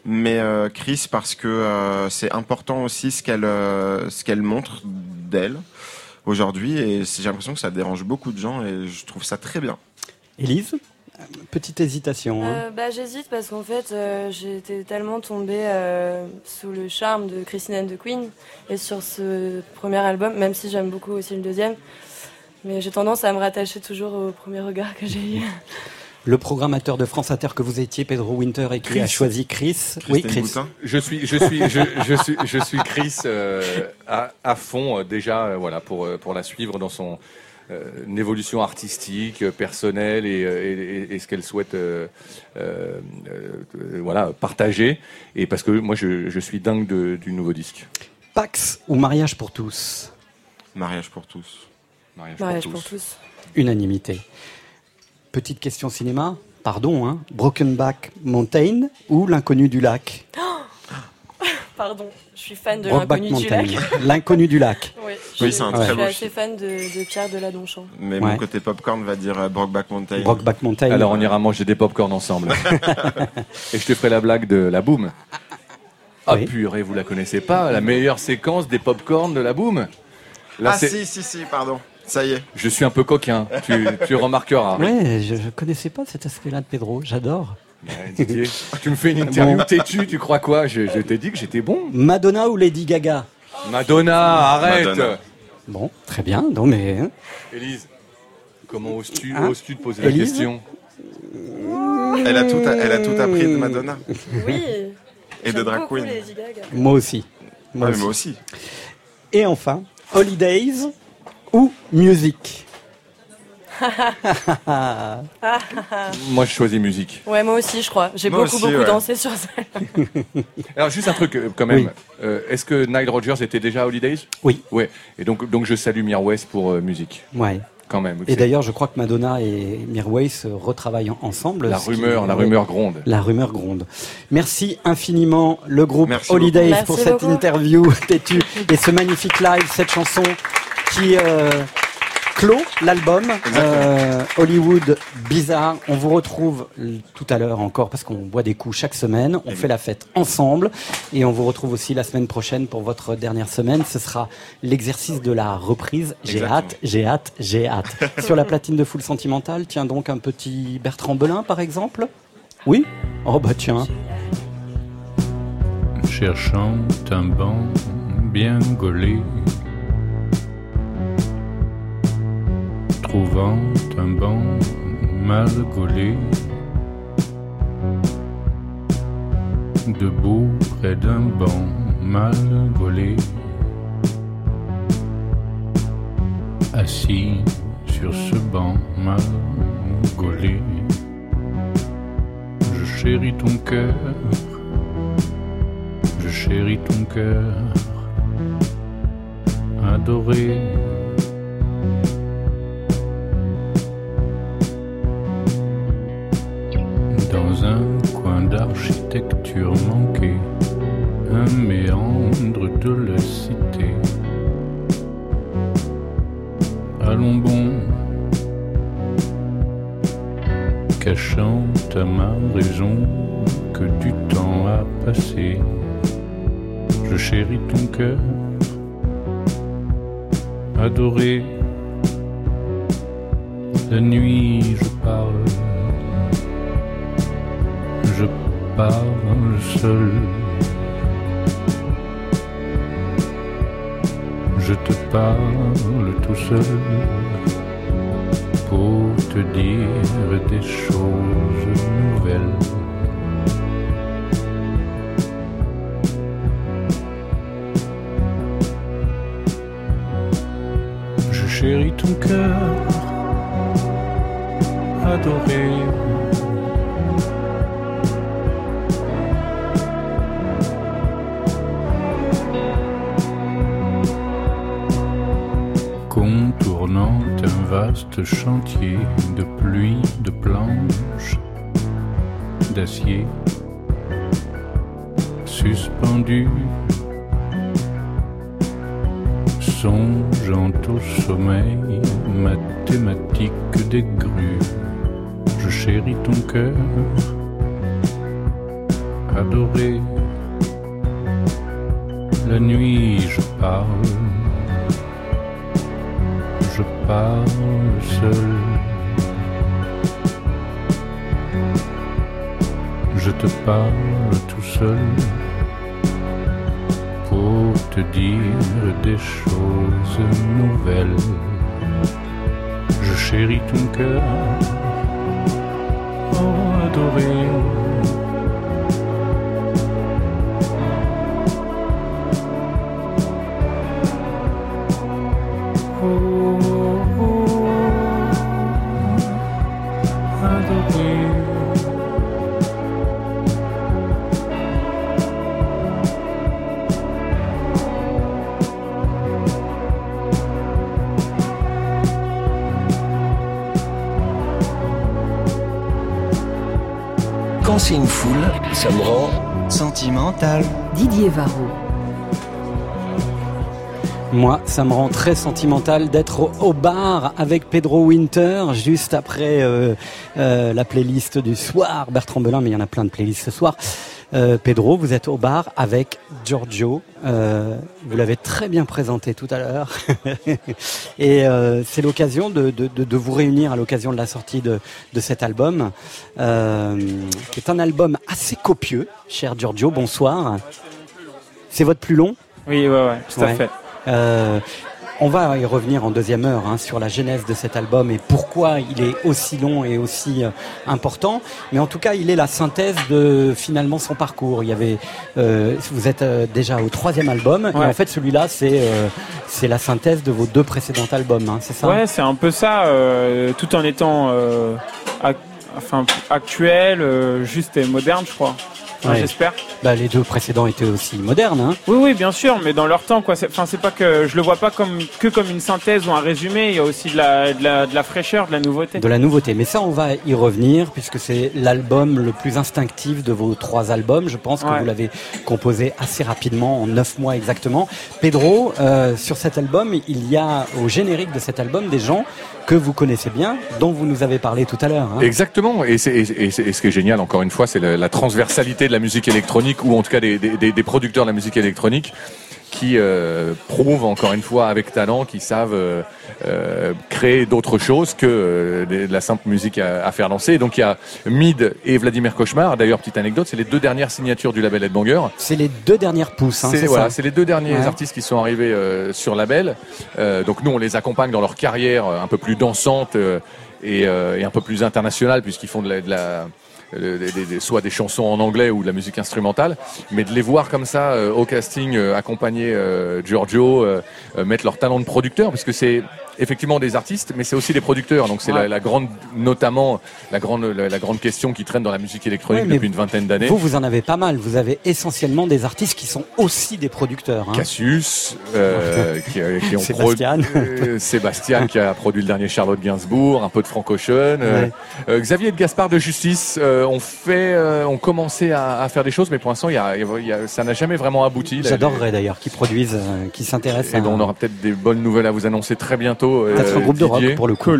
Mais euh, Chris parce que euh, c'est important aussi ce qu'elle euh, ce qu'elle montre d'elle aujourd'hui. Et j'ai l'impression que ça dérange beaucoup de gens et je trouve ça très bien. Élise? Petite hésitation. hein. Euh, bah, J'hésite parce qu'en fait, euh, j'étais tellement tombée euh, sous le charme de Christine and the Queen et sur ce premier album, même si j'aime beaucoup aussi le deuxième. Mais j'ai tendance à me rattacher toujours au premier regard que j'ai eu. Le programmateur de France Inter que vous étiez, Pedro Winter, et qui Chris. a choisi Chris. oui, Chris. Boutin. Je suis, je suis, je, je suis, je suis Chris euh, à, à fond euh, déjà, euh, voilà, pour pour la suivre dans son euh, une évolution artistique, personnelle et, et, et ce qu'elle souhaite, euh, euh, euh, voilà, partager. Et parce que moi, je, je suis dingue de- du nouveau disque. Pax ou mariage pour tous? Mariage pour tous. Mariage, Mariage pour pour tous. tous. Unanimité. Petite question cinéma. Pardon, hein. Brokenback Mountain ou L'inconnu du lac? Pardon, je suis fan de l'inconnu du Mountain. lac. L'inconnu du lac. Oui, Oui, je, c'est un je très suis beau assez film. fan de, de Pierre Deladonchamp. Mais Ouais. mon côté popcorn va dire euh, Brokeback Mountain. Brokeback Mountain. Alors on ira manger des popcorn ensemble. et je te ferai la blague de la boum. Ah Oui. purée, vous la connaissez pas La meilleure séquence des popcorn de la boum. Là, ah si si si pardon. Ça y est. Je suis un peu coquin, tu, tu remarqueras. Ouais, je, je connaissais pas cet aspect-là de Pedro. J'adore. Didier, tu me fais une interview Bon. têtue, tu crois quoi? Je, je t'ai dit que j'étais bon. Madonna ou Lady Gaga? Madonna, arrête Madonna. Bon, très bien. Non mais hein. Élise, comment oses-tu Hein oses-tu de poser la question? Elle a tout elle a tout appris de Madonna Oui. et de drag queen. Lady Gaga. moi aussi. Moi Ouais, mais aussi. moi aussi. Et enfin, Holidays ou musique Moi, je choisis musique. Ouais, moi aussi, je crois. J'ai beaucoup, aussi, beaucoup ouais. dansé sur scène. Alors, juste un truc, euh, quand même. Oui. Euh, Est-ce que Nile Rodgers était déjà à Holidays Oui. Ouais. Et donc, donc je salue Mirwes pour euh, musique, Ouais. quand même. Et d'ailleurs, je crois que Madonna et Mirwais se retravaillent en- ensemble. la qui- rumeur, la rumeur gronde. La rumeur gronde. Merci infiniment le groupe Merci Holidays beaucoup. pour Merci cette beaucoup. interview têtue et ce magnifique live, cette chanson qui euh, clôt l'album euh, Hollywood Bizarre. On vous retrouve tout à l'heure encore parce qu'on boit des coups chaque semaine. On fait la fête ensemble et on vous retrouve aussi la semaine prochaine pour votre dernière semaine. Ce sera l'exercice de la reprise. J'ai hâte, j'ai hâte, j'ai hâte. Sur la platine de Full Sentimental, tiens donc un petit Bertrand Belin par exemple? Oui? Oh bah tiens. cherchant un banc bien gaulé, trouvant un banc mal gaulé, debout près d'un banc mal gaulé, assis sur ce banc mal gaulé, je chéris ton cœur. Je chéris ton cœur adoré. Dans un coin d'architecture manquée, un méandre de la cité. Allons bon, cachant à ma raison que du temps a passé. Je chéris ton cœur, adoré. La nuit, je parle, seul. Je te parle tout seul pour te dire des choses nouvelles. Je chéris ton cœur adoré. Un vaste chantier de pluie, de planches, d'acier, suspendu songeant au sommeil mathématique des grues. Je chéris ton cœur, adoré. La nuit, je parle, parle seul. Je te parle tout seul pour te dire des choses nouvelles. Je chéris ton cœur, Moi, ça me rend très sentimental d'être au, bar avec Pedro Winter, juste après euh, euh, la playlist du soir. Bertrand Belin, mais il y en a plein de playlists ce soir. Euh, Pedro, vous êtes au bar avec Giorgio. Vous l'avez très bien présenté tout à l'heure. Et c'est l'occasion de, vous réunir à l'occasion de la sortie de, de cet album, qui est un album assez copieux. Cher Giorgio, bonsoir. C'est votre plus long Oui, ouais, ouais, tout à Ouais. fait. euh, On va y revenir en deuxième heure hein, sur la genèse de cet album et pourquoi il est aussi long et aussi euh, important. Mais en tout cas, il est la synthèse de finalement son parcours. Il y avait, euh, vous êtes euh, déjà au troisième album et en fait celui-là c'est c'est la synthèse de vos deux précédents albums. hein, c'est ça? Ouais, c'est un peu ça, tout en étant enfin, actuel, euh, juste et moderne, je crois. Enfin, Ouais. J'espère. Bah, les deux précédents étaient aussi modernes. Hein. Oui, oui, bien sûr, mais dans leur temps, quoi. Enfin, c'est pas que je le vois pas comme que comme une synthèse ou un résumé. Il y a aussi de la, de la, de la fraîcheur, de la nouveauté. De la nouveauté. Mais ça, on va y revenir puisque c'est l'album le plus instinctif de vos trois albums. Je pense que Ouais. vous l'avez composé assez rapidement, en neuf mois exactement. Pedro, euh, sur cet album, il y a au générique de cet album des gens que vous connaissez bien, dont vous nous avez parlé tout à l'heure. hein. Exactement. Et, c'est- ce qui est génial, encore une fois, c'est la, transversalité de la musique électronique, ou en tout cas des- des producteurs de la musique électronique, qui euh, prouvent encore une fois avec talent qu'ils savent euh, euh, créer d'autres choses que la simple musique à, à faire danser. Donc il y a Mid et Vladimir Cauchemar. D'ailleurs, petite anecdote, c'est les deux dernières signatures du label Headbanger. C'est les deux dernières pousses, hein, C'est voilà, les deux derniers Ouais. artistes qui sont arrivés sur label. Donc nous, on les accompagne dans leur carrière un peu plus dansante et, et un peu plus internationale, puisqu'ils font de la, de la- soit des chansons en anglais ou de la musique instrumentale, mais de les voir comme ça euh, au casting, euh, accompagner euh, Giorgio, mettre leur talent de producteur, parce que c'est effectivement des artistes, mais c'est aussi des producteurs. Donc c'est Ouais. la, la grande, notamment la grande, la, la grande question qui traîne dans la musique électronique Ouais, depuis une vingtaine d'années. Vous, vous en avez pas mal. Vous avez essentiellement des artistes qui sont aussi des producteurs. hein. Cassius, euh, qui, qui ont Sébastien. euh, Sébastien qui a produit le dernier Charlotte Gainsbourg, un peu de Frank Ocean. Ouais. euh, Xavier de Gaspard de Justice euh, ont fait, euh, ont commencé à, à faire des choses, mais pour l'instant, il y a, il y a- ça n'a jamais vraiment abouti. J'adorerais d'ailleurs qu'ils produisent, euh, qu'ils s'intéressent Et à on aura peut-être des bonnes nouvelles à vous annoncer très bientôt. euh, peut-être un groupe de rock Didier. pour le coup.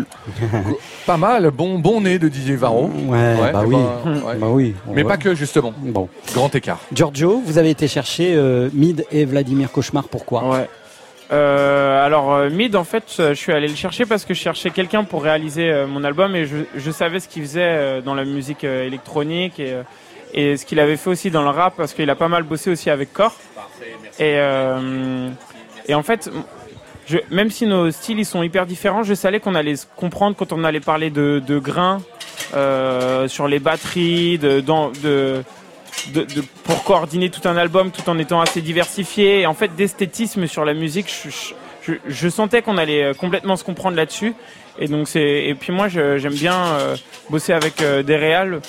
Pas mal, bon, bon nez de Didier Varro. Ouais, bah eh oui. ben, ouais. Bah oui. Mais On pas que, justement. Bon. Grand écart. Giorgio, vous avez été chercher euh, Mid et Vladimir Cauchemar. Pourquoi? Ouais. Euh, alors euh, Mid, en fait, euh, je suis allé le chercher parce que je cherchais quelqu'un pour réaliser euh, mon album et je, je savais ce qu'il faisait dans la musique électronique et, et ce qu'il avait fait aussi dans le rap parce qu'il a pas mal bossé aussi avec Core. Et, euh, et en fait, je, même si nos styles ils sont hyper différents, je savais qu'on allait se comprendre quand on allait parler de, de grains euh, sur les batteries, de, dans, de, de, de- pour coordonner tout un album tout en étant assez diversifié. Et en fait, d'esthétisme sur la musique, je, je, je- sentais qu'on allait euh, complètement se comprendre là-dessus. Et donc c'est et puis moi j'aime bien euh, bosser avec euh, des réals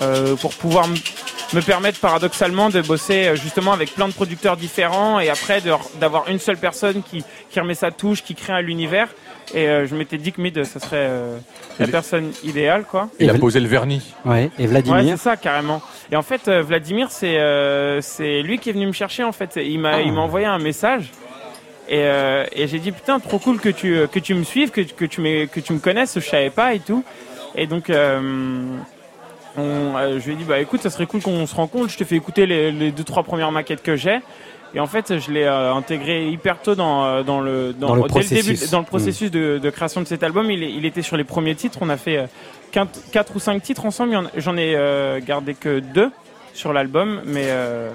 euh, pour pouvoir me permettre paradoxalement de bosser euh, justement avec plein de producteurs différents et après d'avoir une seule personne qui, qui remet sa touche, qui crée un l'univers. Et euh, je m'étais dit que Mid, ça serait euh, la Il- personne idéale, quoi. Il Et a posé le vernis. Ouais. Et Ouais, Vladimir c'est ça, carrément. Et en fait, euh, Vladimir, c'est euh, c'est lui qui est venu me chercher, en fait. Il m'a Ah. il m'a envoyé un message. Et, euh, et j'ai dit, putain, trop cool que tu, que tu me suives, que, que, tu me, que tu me connaisses, je savais pas et tout. Et donc, euh, on, euh, je lui ai dit, bah écoute, ça serait cool qu'on se rencontre. Je te fais écouter les, les deux, trois premières maquettes que j'ai. Et en fait, je l'ai euh, intégré hyper tôt dans, euh, dans le, Dans le dès le début, processus. dans le processus de, de création de cet album. Il, était sur les premiers titres. On a fait euh, quatre, quatre ou cinq titres ensemble. J'en ai euh, gardé que deux sur l'album, mais euh,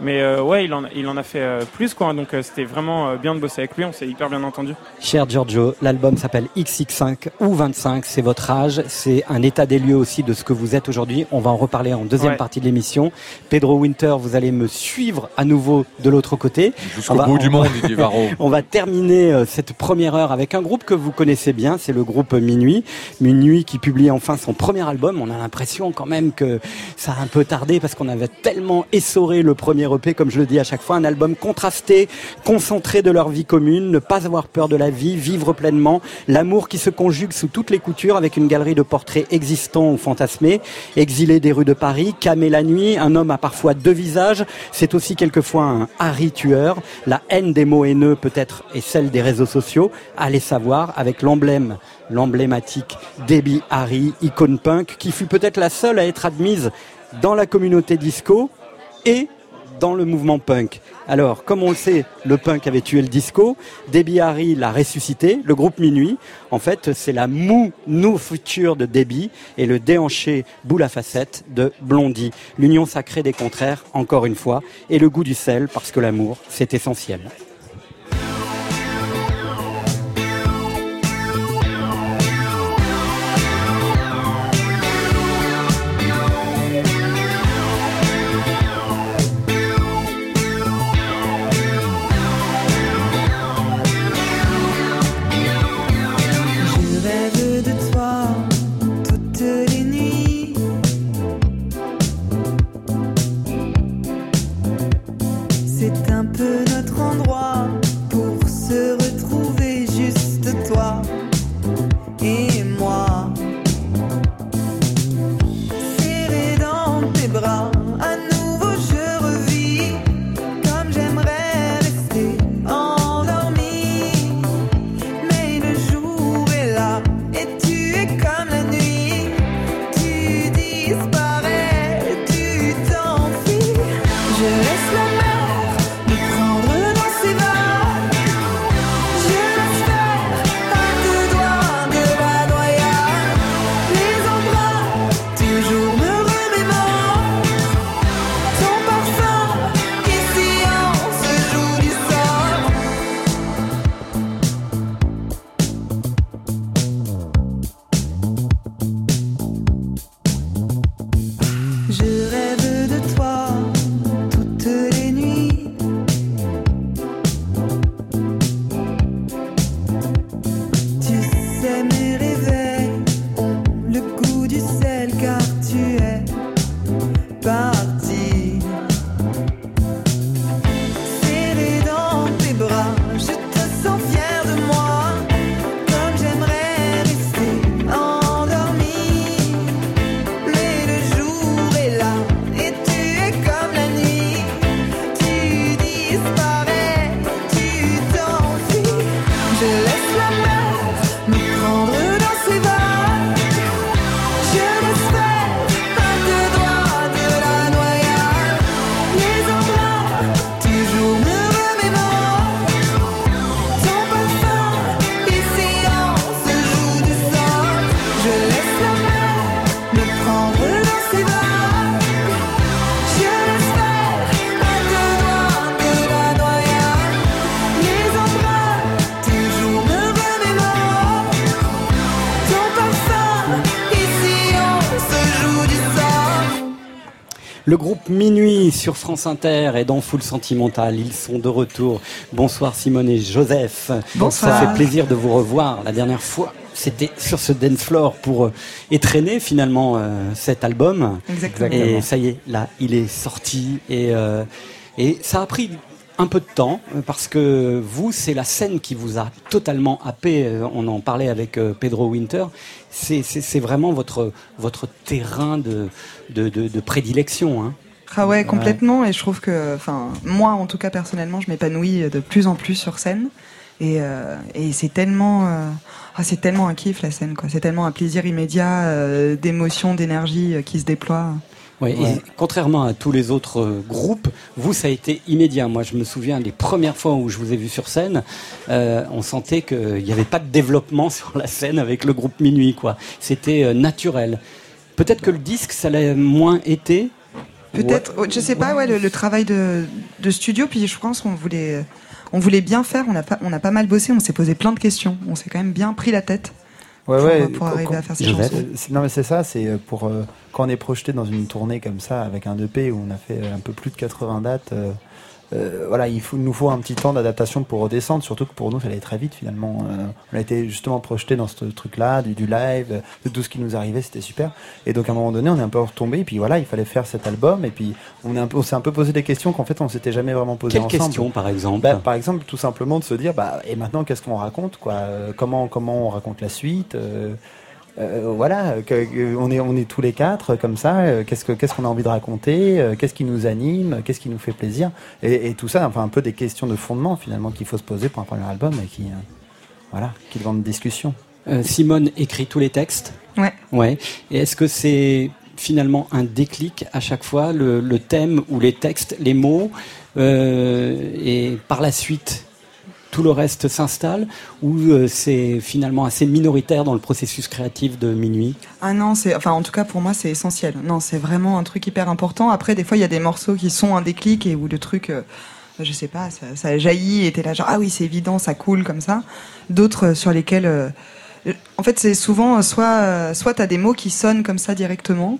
mais euh, ouais, il en, il en a fait euh, plus quoi. Donc euh, c'était vraiment euh, bien de bosser avec lui. On s'est hyper bien entendu. Cher Giorgio, l'album s'appelle XX5 ou 25, c'est votre âge, c'est un état des lieux aussi de ce que vous êtes aujourd'hui. On va en reparler en deuxième Ouais. partie de l'émission. Pedro Winter, vous allez me suivre à nouveau de l'autre côté. Jusqu'au On va- bout du on- monde, Didier Varro. On va terminer euh, cette première heure avec un groupe que vous connaissez bien, c'est le groupe Minuit. Minuit qui publie enfin son premier album. On a l'impression quand même que ça a un peu tardé parce qu'on avait tellement essoré le premier EP, comme je le dis à chaque fois, un album contrasté, concentré de leur vie commune, ne pas avoir peur de la vie, vivre pleinement, l'amour qui se conjugue sous toutes les coutures avec une galerie de portraits existants ou fantasmés, exilé des rues de Paris, camé la nuit, un homme a parfois deux visages, c'est aussi quelquefois un Harry tueur, la haine des mots haineux peut-être est celle des réseaux sociaux, allez savoir, avec l'emblème, l'emblématique Debbie Harry, icône punk, qui fut peut-être la seule à être admise dans la communauté disco et dans le mouvement punk. Alors, comme on le sait, le punk avait tué le disco, Debbie Harry l'a ressuscité, le groupe Minuit, en fait, c'est la mou nous future de Debbie et le déhanché boule à facettes de Blondie. L'union sacrée des contraires, encore une fois, et le goût du sel, parce que l'amour, c'est essentiel. Sur France Inter est dans Full Sentimental. Ils sont de retour. Bonsoir Simone et Joseph. Bonsoir. Ça fait plaisir de vous revoir. La dernière fois, c'était sur ce dance floor pour euh, étraîner finalement euh, cet album. Exactement. Et ça y est, là, il est sorti et euh, et ça a pris un peu de temps euh, parce que vous, c'est la scène qui vous a totalement happé. On en parlait avec Pedro Winter. C'est vraiment votre votre terrain de de, de, de prédilection. Hein. Ah ouais, complètement. Et je trouve que, enfin, moi, en tout cas, personnellement, je m'épanouis de plus en plus sur scène. Et, euh, et c'est tellement, euh, ah, c'est tellement un kiff la scène, quoi. C'est tellement un plaisir immédiat, euh, d'émotion, d'énergie euh, qui se déploie. Ouais, Ouais. Et contrairement à tous les autres groupes, vous, ça a été immédiat. Moi, je me souviens des premières fois où je vous ai vu sur scène, euh, on sentait qu'il n'y avait pas de développement sur la scène avec le groupe Minuit, quoi. C'était euh, naturel. Peut-être que le disque, ça l'a moins été. Peut-être, oh, je sais pas, ouais, le, le travail de, de studio, puis je pense qu'on voulait, on voulait bien faire. On a pas, on a pas mal bossé. On s'est posé plein de questions. On s'est quand même bien pris la tête. Ouais, pour, ouais, pour arriver à faire ces chansons. Non mais c'est ça, c'est euh, pour euh, quand on est projeté dans une tournée comme ça avec un EP où on a fait un peu plus de 80 dates. euh, euh, voilà, il faut, nous faut un petit temps d'adaptation pour redescendre, surtout que pour nous ça allait très vite finalement. Euh, on a été justement projeté dans ce truc-là, du, du live, de tout ce qui nous arrivait, c'était super. Et donc à un moment donné, on est un peu retombé, et puis voilà, il fallait faire cet album, et puis on est un peu- on s'est un peu posé des questions qu'en fait on s'était jamais vraiment posé Quelles ensemble. questions, par exemple Bah, Par exemple, tout simplement de se dire, bah, et maintenant qu'est-ce qu'on raconte, quoi? Euh, Comment comment on raconte la suite? Euh, euh, voilà, que- que on est on est tous les quatre euh, comme ça. euh, Qu'est-ce que qu'est-ce qu'on a envie de raconter euh, Qu'est-ce qui nous anime Qu'est-ce qui nous fait plaisir et, et tout ça, enfin un peu des questions de fondement finalement qu'il faut se poser pour un premier album et qui euh, voilà, qui demandent discussion. Euh, Simone écrit tous les textes. Ouais. Ouais. Et est-ce que c'est finalement un déclic à chaque fois, le, le thème ou les textes, les mots, euh, et par la suite tout le reste s'installe ou euh, c'est finalement assez minoritaire dans le processus créatif de minuit? Ah non, c'est, enfin, en tout cas, pour moi, c'est essentiel. Non, c'est vraiment un truc hyper important. Après, des fois, il y a des morceaux qui sont un déclic et où le truc, euh, je sais pas, ça, ça jaillit et t'es là, genre, ah oui, c'est évident, ça coule comme ça. D'autres euh, sur lesquels, euh, en fait, c'est souvent, soit, soit t'as des mots qui sonnent comme ça directement.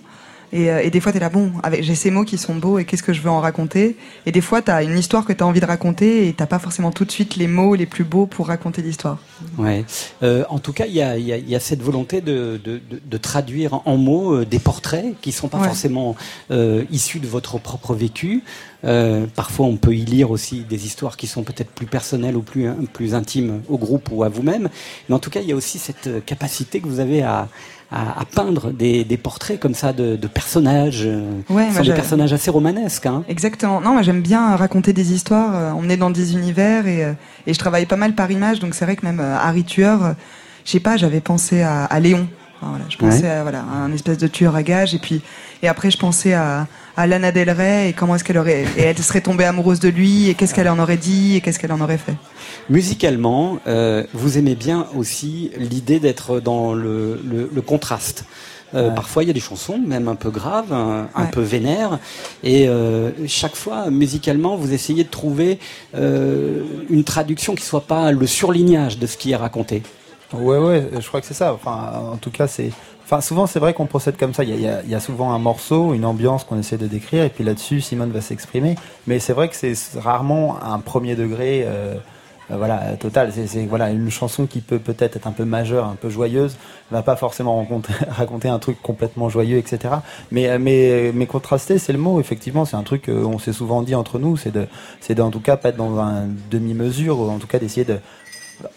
Et, euh, et des fois, t'es là, bon, j'ai ces mots qui sont beaux et qu'est-ce que je veux en raconter? Et des fois, t'as une histoire que t'as envie de raconter et t'as pas forcément tout de suite les mots les plus beaux pour raconter l'histoire. Ouais. Euh, en tout cas, il y a, il y a- il y a cette volonté de, de, de- de traduire en mots euh, des portraits qui sont pas Ouais. forcément euh, issus de votre propre vécu. Euh, parfois, on peut y lire aussi des histoires qui sont peut-être plus personnelles ou plus, plus intimes au groupe ou à vous-même. Mais en tout cas, il y a aussi cette capacité que vous avez à, à, à peindre des, des portraits comme ça de, de personnages. euh, Ouais, sont des personnages assez romanesques. Hein. Exactement. Non, moi j'aime bien raconter des histoires, euh, emmener dans des univers et, euh, et je travaille pas mal par image, donc c'est vrai que même euh, Harry Tueur, je sais pas, j'avais pensé à, à Léon. Enfin, voilà, je pensais Ouais. à, voilà, à un espèce de tueur à gages et puis et après je pensais à, à Lana Del Rey et comment est-ce qu'elle aurait et elle serait tombée amoureuse de lui et qu'est-ce qu'elle en aurait dit et qu'est-ce qu'elle en aurait fait. Musicalement, euh, vous aimez bien aussi l'idée d'être dans le, le, le contraste. Euh, Ouais. Parfois, il y a des chansons, même un peu graves, un, peu vénères, et euh, chaque fois, musicalement, vous essayez de trouver euh, une traduction qui soit pas le surlignage de ce qui est raconté. Ouais, ouais, je crois que c'est ça. Enfin, en tout cas, c'est. Enfin, souvent, c'est vrai qu'on procède comme ça. Il y, a, il y a- souvent un morceau, une ambiance qu'on essaie de décrire, et puis là-dessus, Simone va s'exprimer. Mais c'est vrai que c'est rarement un premier degré. euh, euh, voilà, euh, total. C'est, voilà, une chanson qui peut peut-être être un peu majeure, un peu joyeuse, va pas forcément raconter un truc complètement joyeux, etc. Mais, euh, mais, mais contrasté, c'est le mot. Effectivement, c'est un truc qu'on s'est souvent dit entre nous, c'est de, c'est d'en tout cas pas être dans un demi-mesure, ou en tout cas d'essayer de,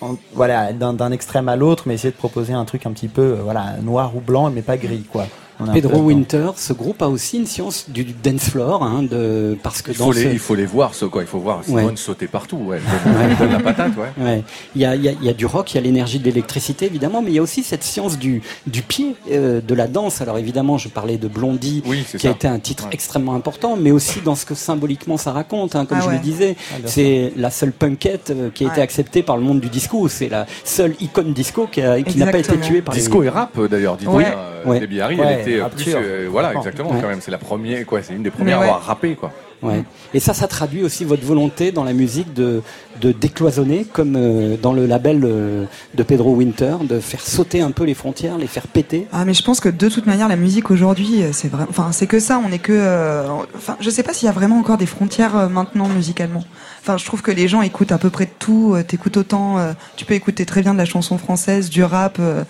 en- voilà, d'un, extrême à l'autre, mais essayer de proposer un truc un petit peu, euh, voilà, noir ou blanc, mais pas gris, quoi. Pedro peu- Winter, ce groupe a aussi une science du dance floor, hein, de, parce que Il dans faut, ce- les, il faut les voir, ce, quoi. Il faut voir Simone Ouais. sauter partout. Ouais. Elle donne- elle donne la patate, ouais. Ouais. Il, y a, il, y a, il y a du rock, il y a l'énergie de l'électricité évidemment, mais il y a aussi cette science du, du pied, euh, de la danse. Alors évidemment, je parlais de Blondie, qui a été un titre Ouais. extrêmement important, mais aussi dans ce que symboliquement ça raconte. hein, comme Ah je ouais. le disais, Ah, c'est la seule punkette euh, qui a été acceptée par le monde du disco. C'est la seule icône disco qui, n'a pas été tuée par Disco les... et rap, d'ailleurs. Dites Ouais. euh, Ouais. Debbie Harry, Ouais, elle était euh, rap plus. euh, voilà, exactement, Ouais. quand même. C'est la première, quoi. C'est une des premières Mais à ouais. avoir rappé, quoi. Ouais. Et ça, ça traduit aussi votre volonté dans la musique de, de décloisonner, comme euh, dans le label euh, de Pedro Winter, de faire sauter un peu les frontières, les faire péter. Ah mais je pense que de toute manière la musique aujourd'hui c'est vrai enfin c'est que ça on est que euh, enfin je sais pas s'il y a vraiment encore des frontières euh, maintenant musicalement. Enfin je trouve que les gens écoutent à peu près de tout, euh, t'écoutes autant euh, tu peux écouter très bien de la chanson française, du rap euh,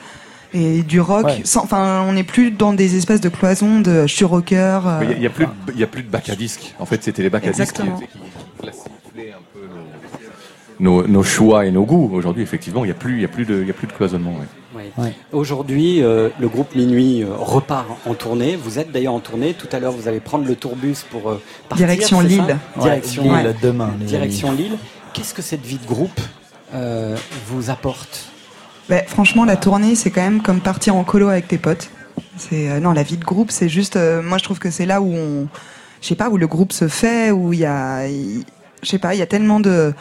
et du rock Ouais. sans enfin on n'est plus dans des espèces de cloisons de je suis rocker Il n'y a, il y a plus de- il y a plus de bac à disques. En fait, c'était les bacs à disques qui, Exactement. qui, qui classifiaient un peu nos, nos, nos choix et nos goûts. Aujourd'hui, effectivement, il n'y a, plus- il y a, plus de- il y a plus de cloisonnement. ouais. Ouais. Ouais. Aujourd'hui, euh, le groupe Minuit euh, repart en tournée. Vous êtes d'ailleurs en tournée. Tout à l'heure, vous allez prendre le tourbus pour euh, partir. Direction Lille. Direction, Lille, Ouais. demain. direction amis. Lille. Qu'est-ce que cette vie de groupe euh, vous apporte? Ben, franchement, la tournée, c'est quand même comme partir en colo avec tes potes. C'est euh, non, la vie de groupe, c'est juste. euh, moi, je trouve que c'est là où on, je sais pas, où le groupe se fait, où il y a, je sais pas, il y a tellement de.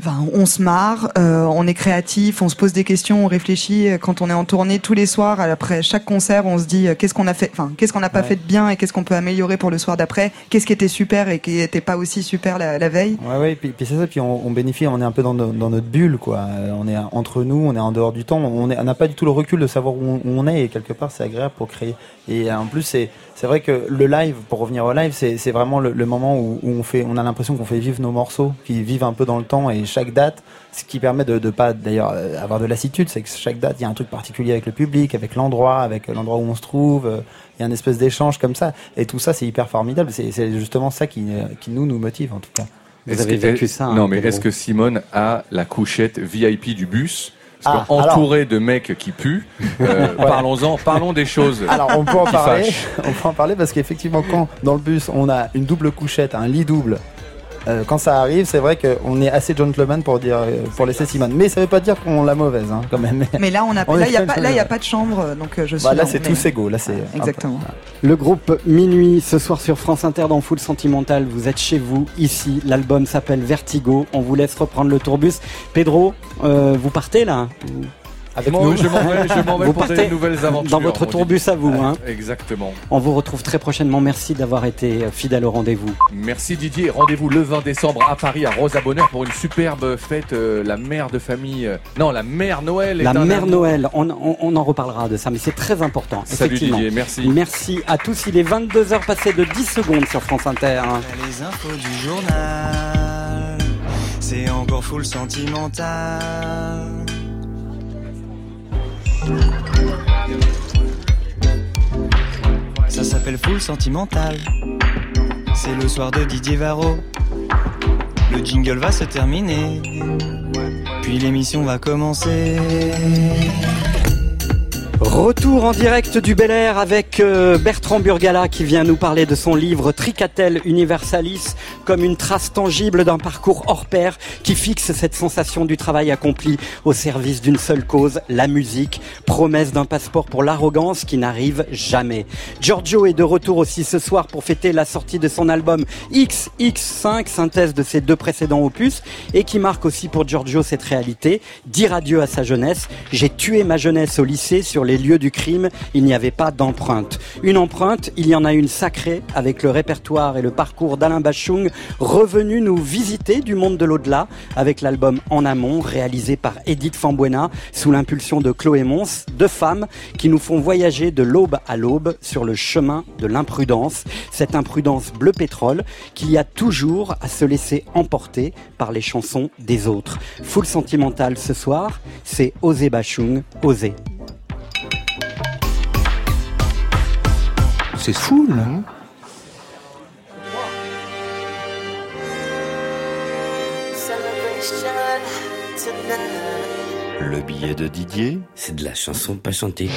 Enfin, on se marre, euh, on est créatif, on se pose des questions, on réfléchit. Quand on est en tournée tous les soirs, après chaque concert, on se dit euh, qu'est-ce qu'on a fait, enfin qu'est-ce qu'on n'a pas Ouais. fait de bien et qu'est-ce qu'on peut améliorer pour le soir d'après? Qu'est-ce qui était super et qui était pas aussi super la, la veille? Ouais, ouais, puis, puis c'est ça, puis on, on bénéficie, on est un peu dans, no- dans notre bulle, quoi. Euh, On est entre nous, on est en dehors du temps, on n'a pas du tout le recul de savoir où on, où on est, et quelque part, c'est agréable pour créer. Et en plus, c'est c'est vrai que le live, pour revenir au live, c'est vraiment le, le moment où, où on fait, on a l'impression qu'on fait vivre nos morceaux, qui vivent un peu dans le temps, et chaque date, ce qui permet de, de pas d'ailleurs euh, avoir de lassitude, c'est que chaque date, il y a un truc particulier avec le public, avec l'endroit, avec l'endroit où on se trouve. euh, Il y a une espèce d'échange comme ça, et tout ça, c'est hyper formidable. C'est c'est justement ça qui, euh, qui nous nous motive en tout cas. Vous Est-ce avez que- vécu ça, hein, Non, mais est-ce que Simone a la couchette VIP du bus? Parce Ah, qu'entouré de mecs qui puent, euh, parlons-en, parlons des choses. Alors on peut en parler, fâchent. on peut en parler parce qu'effectivement quand dans le bus on a une double couchette, un lit double, euh, quand ça arrive c'est vrai qu'on est assez gentleman pour dire euh, pour laisser Simone. Mais ça veut pas dire qu'on l'a mauvaise hein, quand même. Mais là, on a, On là, y a pas, là, il y a pas de chambre, donc euh, je suis. Bah, là dans- c'est mais- tous égaux, là c'est Exactement. Le groupe Minuit ce soir sur France Inter dans Full Sentimental. Vous êtes chez vous ici. L'album s'appelle Vertigo. On vous laisse reprendre le tourbus. Pedro, euh, vous partez là? Avec Moi, nous. je m'en vais, je m'en vais Vous pour partez des nouvelles aventures. dans votre tourbus à vous. Hein. Exactement. On vous retrouve très prochainement. Merci d'avoir été euh, fidèle au rendez-vous. Merci Didier. Rendez-vous le 20 décembre à Paris, à Rosa Bonheur, pour une superbe fête. euh, la mère de famille. euh, non, la mère Noël. est La un mère. Noël, on, on- on en reparlera de ça, mais c'est très important. Salut effectivement. Didier, merci. Merci à tous. Il est 22h passé de 10 secondes sur France Inter. Les infos du journal, c'est encore full sentimental. Ça s'appelle full sentimental. C'est le soir de Didier Varro. Le jingle va se terminer. Puis l'émission va commencer. Retour en direct du Bel Air avec euh, Bertrand Burgala qui vient nous parler de son livre Tricatel Universalis comme une trace tangible d'un parcours hors pair qui fixe cette sensation du travail accompli au service d'une seule cause, la musique, promesse d'un passeport pour l'arrogance qui n'arrive jamais. Giorgio est de retour aussi ce soir pour fêter la sortie de son album XX5, synthèse de ses deux précédents opus et qui marque aussi pour Giorgio cette réalité, dire adieu à sa jeunesse. J'ai tué ma jeunesse au lycée sur les lieu du crime, il n'y avait pas d'empreinte. Une empreinte, il y en a une sacrée avec le répertoire et le parcours d'Alain Bachung, revenu nous visiter du monde de l'au-delà avec l'album En amont, réalisé par Edith Fambuena sous l'impulsion de Chloé Mons, deux femmes qui nous font voyager de l'aube à l'aube sur le chemin de l'imprudence, cette imprudence bleu pétrole qu'il y a toujours à se laisser emporter par les chansons des autres. Full sentimental ce soir, c'est Osé Bachung, Osé. C'est fou, là. Le billet de Didier, c'est de la chanson pas chantée.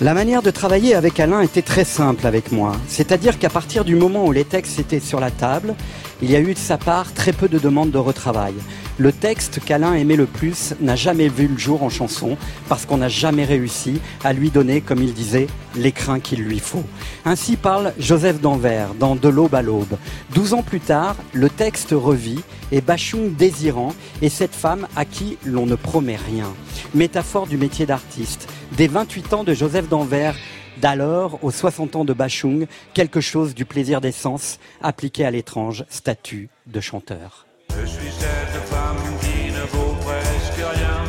La manière de travailler avec Alain était très simple avec moi. C'est-à-dire qu'à partir du moment où les textes étaient sur la table, il y a eu de sa part très peu de demandes de retravail. Le texte qu'Alain aimait le plus n'a jamais vu le jour en chanson parce qu'on n'a jamais réussi à lui donner, comme il disait, l'écrin qu'il lui faut. Ainsi parle Joseph d'Anvers dans De l'aube à l'aube. Douze ans plus tard, le texte revit et Bachung désirant est cette femme à qui l'on ne promet rien. Métaphore du métier d'artiste. Des 28 ans de Joseph d'Anvers d'alors aux 60 ans de Bachung, quelque chose du plaisir des sens appliqué à l'étrange statut de chanteur. Je suis cette femme qui ne vaut presque rien.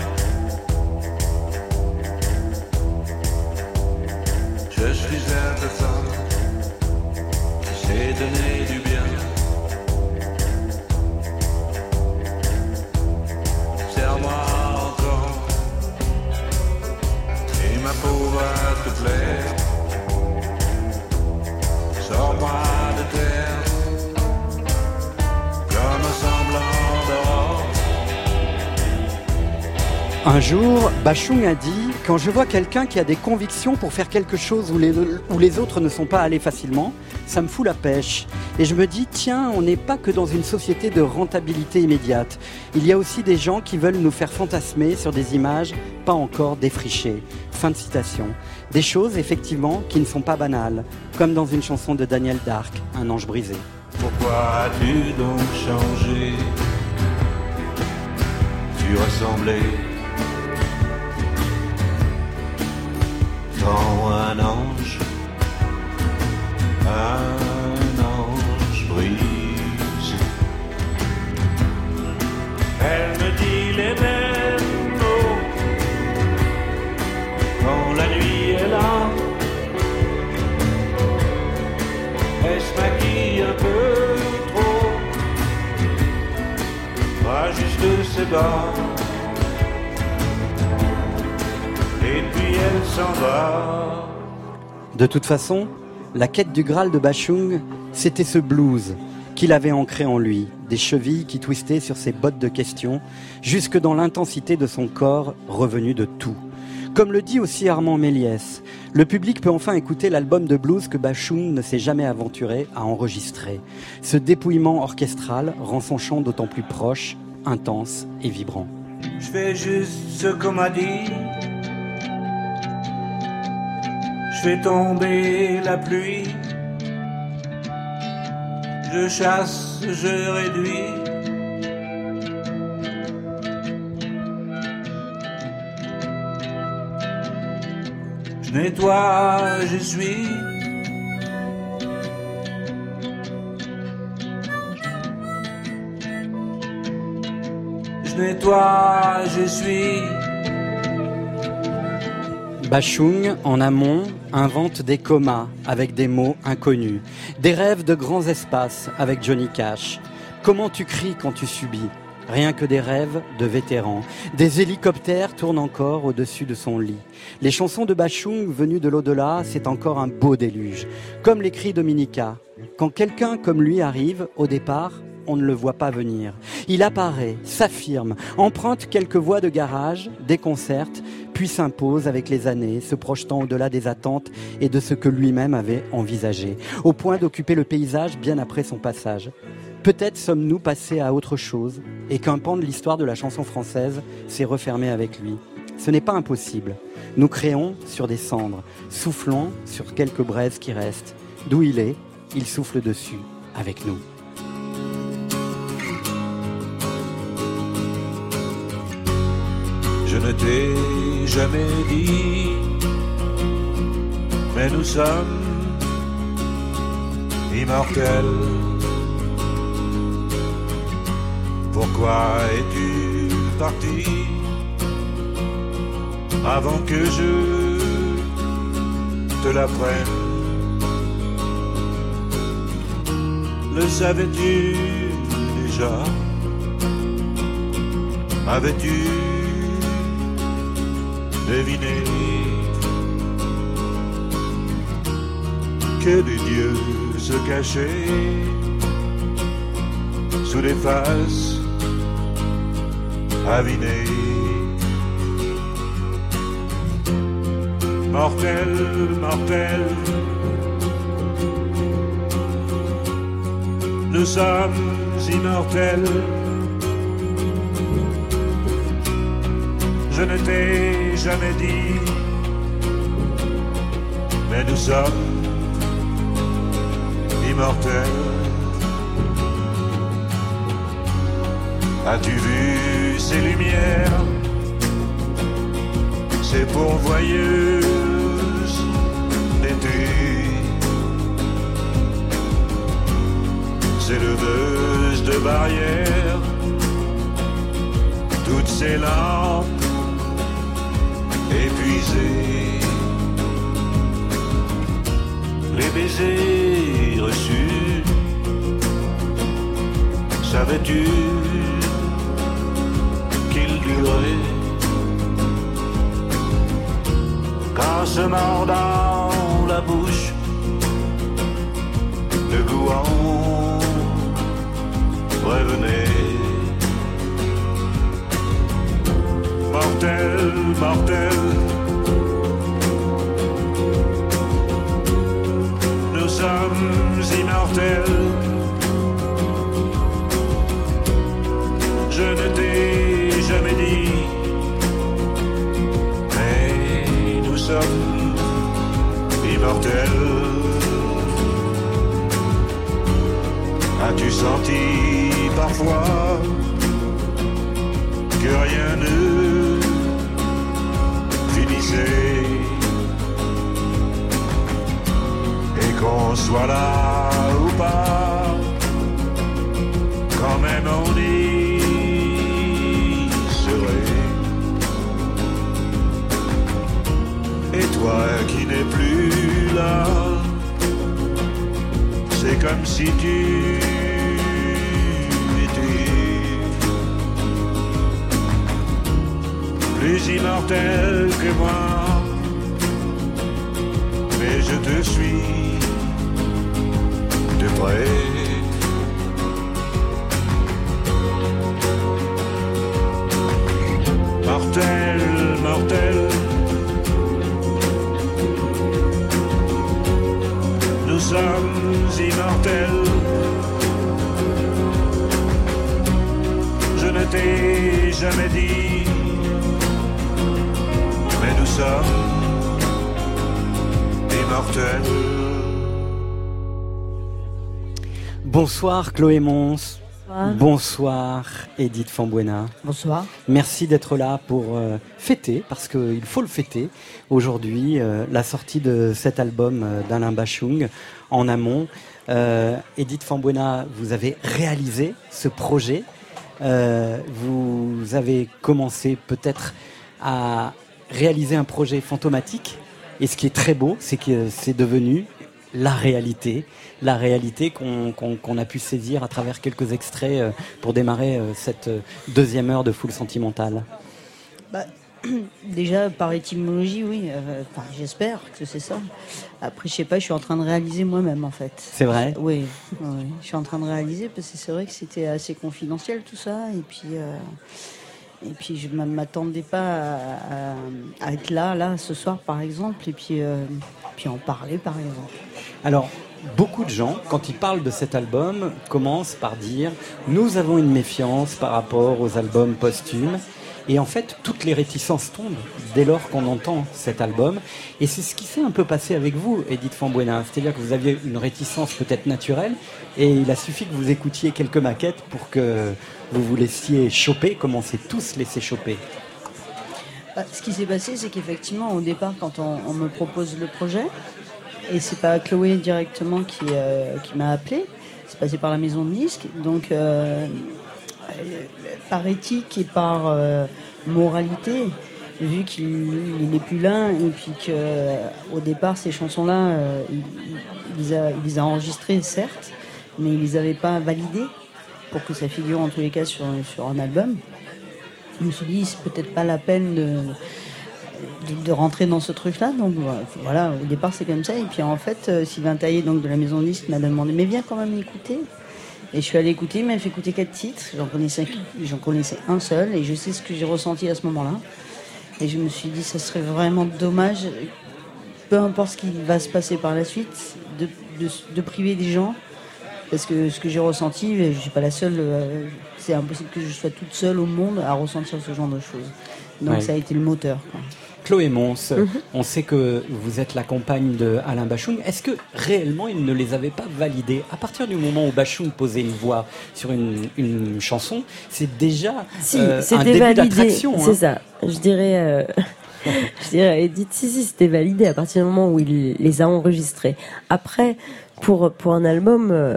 Je suis cette femme qui s'est donné du bien. Serre-moi encore et ma peau va te plaire. Un jour, Bachung a dit Quand je vois quelqu'un qui a des convictions pour faire quelque chose où les autres ne sont pas allés facilement, ça me fout la pêche. Et je me dis Tiens, on n'est pas que dans une société de rentabilité immédiate. Il y a aussi des gens qui veulent nous faire fantasmer sur des images pas encore défrichées. Fin de citation. Des choses, effectivement, qui ne sont pas banales, comme dans une chanson de Daniel Dark, Un ange brisé. Pourquoi as-tu donc changé? Tu ressemblais tant un ange, un ange brise. Elle me dit les mêmes Elle se maquille un peu trop? Pas juste ses bas Et puis elle s'en va. De toute façon, la quête du Graal de Bachung, c'était ce blues qu'il avait ancré en lui, des chevilles qui twistaient sur ses bottes de questions, jusque dans l'intensité de son corps revenu de tout. Comme le dit aussi Armand Méliès, le public peut enfin écouter l'album de blues que Bachung ne s'est jamais aventuré à enregistrer. Ce dépouillement orchestral rend son chant d'autant plus proche, intense et vibrant. Je fais juste ce qu'on m'a dit Je fais tomber la pluie Je chasse, je réduis Je nettoie, je suis. Je nettoie, je suis. Bachung, en amont, invente des comas avec des mots inconnus, des rêves de grands espaces avec Johnny Cash. Comment tu cries quand tu subis Rien que des rêves de vétérans. Des hélicoptères tournent encore au-dessus de son lit. Les chansons de Bachung venues de l'au-delà, c'est encore un beau déluge. Comme l'écrit Dominica. Quand quelqu'un comme lui arrive, au départ, on ne le voit pas venir. Il apparaît, s'affirme, emprunte quelques voix de garage, déconcerte, puis s'impose avec les années, se projetant au-delà des attentes et de ce que lui-même avait envisagé, au point d'occuper le paysage bien après son passage. Peut-être sommes-nous passés à autre chose et qu'un pan de l'histoire de la chanson française s'est refermé avec lui. Ce n'est pas impossible. Nous créons sur des cendres, soufflons sur quelques braises qui restent. D'où il est, il souffle dessus, avec nous. Je ne t'ai jamais dit, mais nous sommes immortels pourquoi es-tu parti avant que je te l'apprenne? Le savais-tu déjà? Avais-tu deviné que des dieux se cachaient sous des faces avinées Mortel, mortel, nous sommes immortels. Je ne t'ai jamais dit, mais nous sommes immortels. As-tu vu ces lumières, ces pourvoyeuses d'été ces leveuses de barrières, toutes ces lampes épuisées, les baisers reçus, savais-tu duraient qu'en se mordant la bouche, le goût en revenait. Mortel, mortel, nous sommes immortels. Je ne t'ai dit, mais nous sommes immortels. As-tu senti parfois que rien ne finissait? Et qu'on soit là ou pas, quand même on y toi qui n'es plus là, c'est comme si tu plus immortel que moi. Mais je te suis de près. Immortels. Je ne t'ai jamais dit mais nous sommes immortels. Bonsoir Chloé Mons. Bonsoir. Bonsoir Edith Fambuena. Bonsoir. Merci d'être là pour euh, fêter, parce qu'il faut le fêter, aujourd'hui, euh, la sortie de cet album euh, d'Alain Bachung en amont. Euh, Edith Fambuena, vous avez réalisé ce projet. Euh, vous avez commencé peut-être à réaliser un projet fantomatique. Et ce qui est très beau, c'est que c'est devenu la réalité, la réalité qu'on a pu saisir à travers quelques extraits euh, pour démarrer cette deuxième heure de foule sentimentale. Bah, déjà, par étymologie, oui. euh, enfin, J'espère que c'est ça. Après, je sais pas, je suis en train de réaliser moi-même, en fait. C'est vrai? Oui, oui, je suis en train de réaliser parce que c'est vrai que c'était assez confidentiel tout ça. Et puis, euh, et puis je ne m'attendais pas à, à- à être là, là, ce soir, par exemple. Et puis, euh, puis en parler, par exemple. Alors, beaucoup de gens, quand ils parlent de cet album, commencent par dire nous avons une méfiance par rapport aux albums posthumes. Et en fait, toutes les réticences tombent dès lors qu'on entend cet album. Et c'est ce qui s'est un peu passé avec vous, Edith Fambuena. C'est-à-dire que vous aviez une réticence peut-être naturelle, et il a suffi que vous écoutiez quelques maquettes pour que vous vous laissiez choper, comme on s'est tous laissé choper. Bah, ce qui s'est passé, c'est qu'effectivement, au départ, quand on, me propose le projet, et c'est pas Chloé directement qui, euh, m'a appelé, c'est passé par la maison de disques. Donc, euh, par éthique et par euh, moralité, vu qu'il il n'est plus là, et puis qu'au départ, ces chansons-là, euh, il, les a, enregistrées, certes, mais il les avait pas validées pour que ça figure en tous les cas sur, un album. Je me suis dit, c'est peut-être pas la peine de, rentrer dans ce truc-là. Donc voilà, au départ c'est comme ça. Et puis en fait, euh, Sylvain Taillé donc, de la maison de disques m'a demandé, mais viens quand même écouter. Et je suis allé écouter, il m'a fait écouter quatre titres. J'en connaissais, j'en connaissais un seul et je sais ce que j'ai ressenti à ce moment-là. Et je me suis dit, ça serait vraiment dommage, peu importe ce qui va se passer par la suite, de, de, de priver des gens. Parce que ce que j'ai ressenti, je ne suis pas la seule, euh, c'est impossible que je sois toute seule au monde à ressentir ce genre de choses. Donc Ouais. ça a été le moteur. quoi. Chloé Mons, Mhm. on sait que vous êtes la compagne de Alain Bachung. Est-ce que réellement il ne les avait pas validés À partir du moment où Bachung posait une voix sur une, une chanson, c'est déjà Si, euh, un début d'attraction. C'est hein. ça. Je dirais. euh, je dirais, Edith, si, si, c'était validé à partir du moment où il les a enregistrés. Après, pour, pour un album, euh,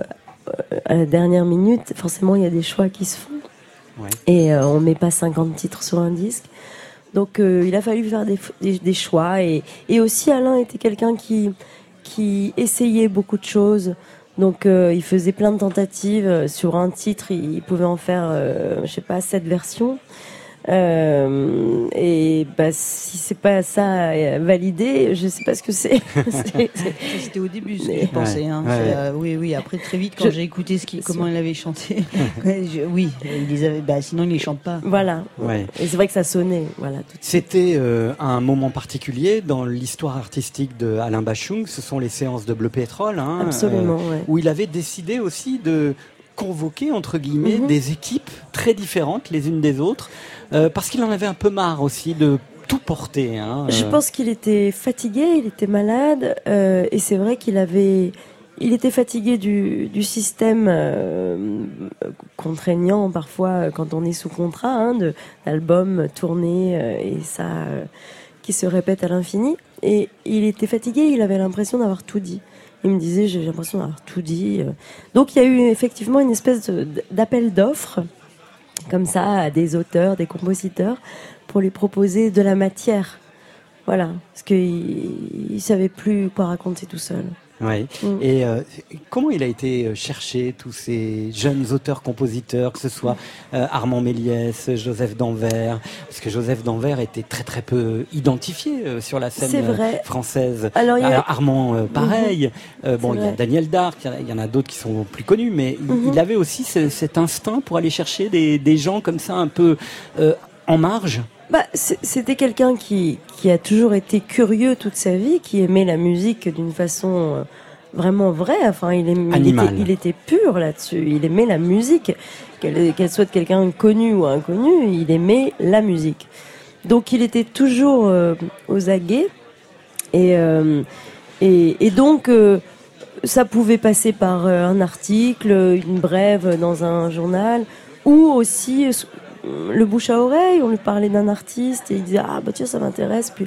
euh, à la dernière minute, forcément, il y a des choix qui se font. Ouais. Et euh, on met pas 50 titres sur un disque. Donc euh, il a fallu faire des, choix. Et, aussi Alain était quelqu'un qui, essayait beaucoup de choses. Donc euh, il faisait plein de tentatives. Euh, Sur un titre, il, pouvait en faire, je sais pas, sept versions. Euh, et bah, si c'est pas ça euh, validé, je sais pas ce que c'est. C'était au début ce que. Ouais, hein. ouais. Euh, oui, oui. Après, très vite, quand Je- j'ai écouté ce qui, comment il avait chanté, je- oui, il les avait, bah, sinon il les chante pas. Voilà. Ouais. Et c'est vrai que ça sonnait. Voilà. C'était euh, un moment particulier dans l'histoire artistique de Alain Bachung. Ce sont les séances de Bleu Pétrole, hein, Absolument, ouais. où il avait décidé aussi de convoquer entre guillemets Mhm. des équipes très différentes les unes des autres, euh, parce qu'il en avait un peu marre aussi de tout porter. Hein, Je euh. pense qu'il était fatigué, il était malade, euh, et c'est vrai qu'il avait, il était fatigué du, du système contraignant parfois quand on est sous contrat, hein, de d'albums tournés euh, et ça qui se répète à l'infini. Et il était fatigué, il avait l'impression d'avoir tout dit. Il me disait j'ai l'impression d'avoir tout dit. euh. Donc il y a eu effectivement une espèce d'appel d'offres comme ça à des auteurs, des compositeurs pour lui proposer de la matière. Voilà, parce qu'il il savait plus quoi raconter tout seul. Ouais. Mm. Et euh, comment il a été euh, cherché tous ces jeunes auteurs-compositeurs, que ce soit euh, Armand Méliès, Joseph Danvers, parce que Joseph Danvers était très très peu identifié euh, sur la scène C'est euh, vrai. française. Alors, il y a- Armand, euh, pareil. Euh, bon, il y a. Daniel Dark, il y en a- d'autres qui sont plus connus, mais il- Mhm. il avait aussi ce- cet instinct pour aller chercher des, des gens comme ça un peu euh, en marge. Bah, c'était quelqu'un qui, qui a toujours été curieux toute sa vie, qui aimait la musique d'une façon euh, vraiment vraie. Enfin, il, aimait- il Animal. était, il était pur là-dessus. Il aimait la musique, qu'elle qu'elle soit de quelqu'un connu ou inconnu, il aimait la musique. Donc, il était toujours euh, aux aguets. Et, euh, et, et donc, euh, ça pouvait passer par un article, une brève dans un journal, ou aussi le bouche à oreille. On lui parlait d'un artiste et il disait ah bah tiens ça m'intéresse. Puis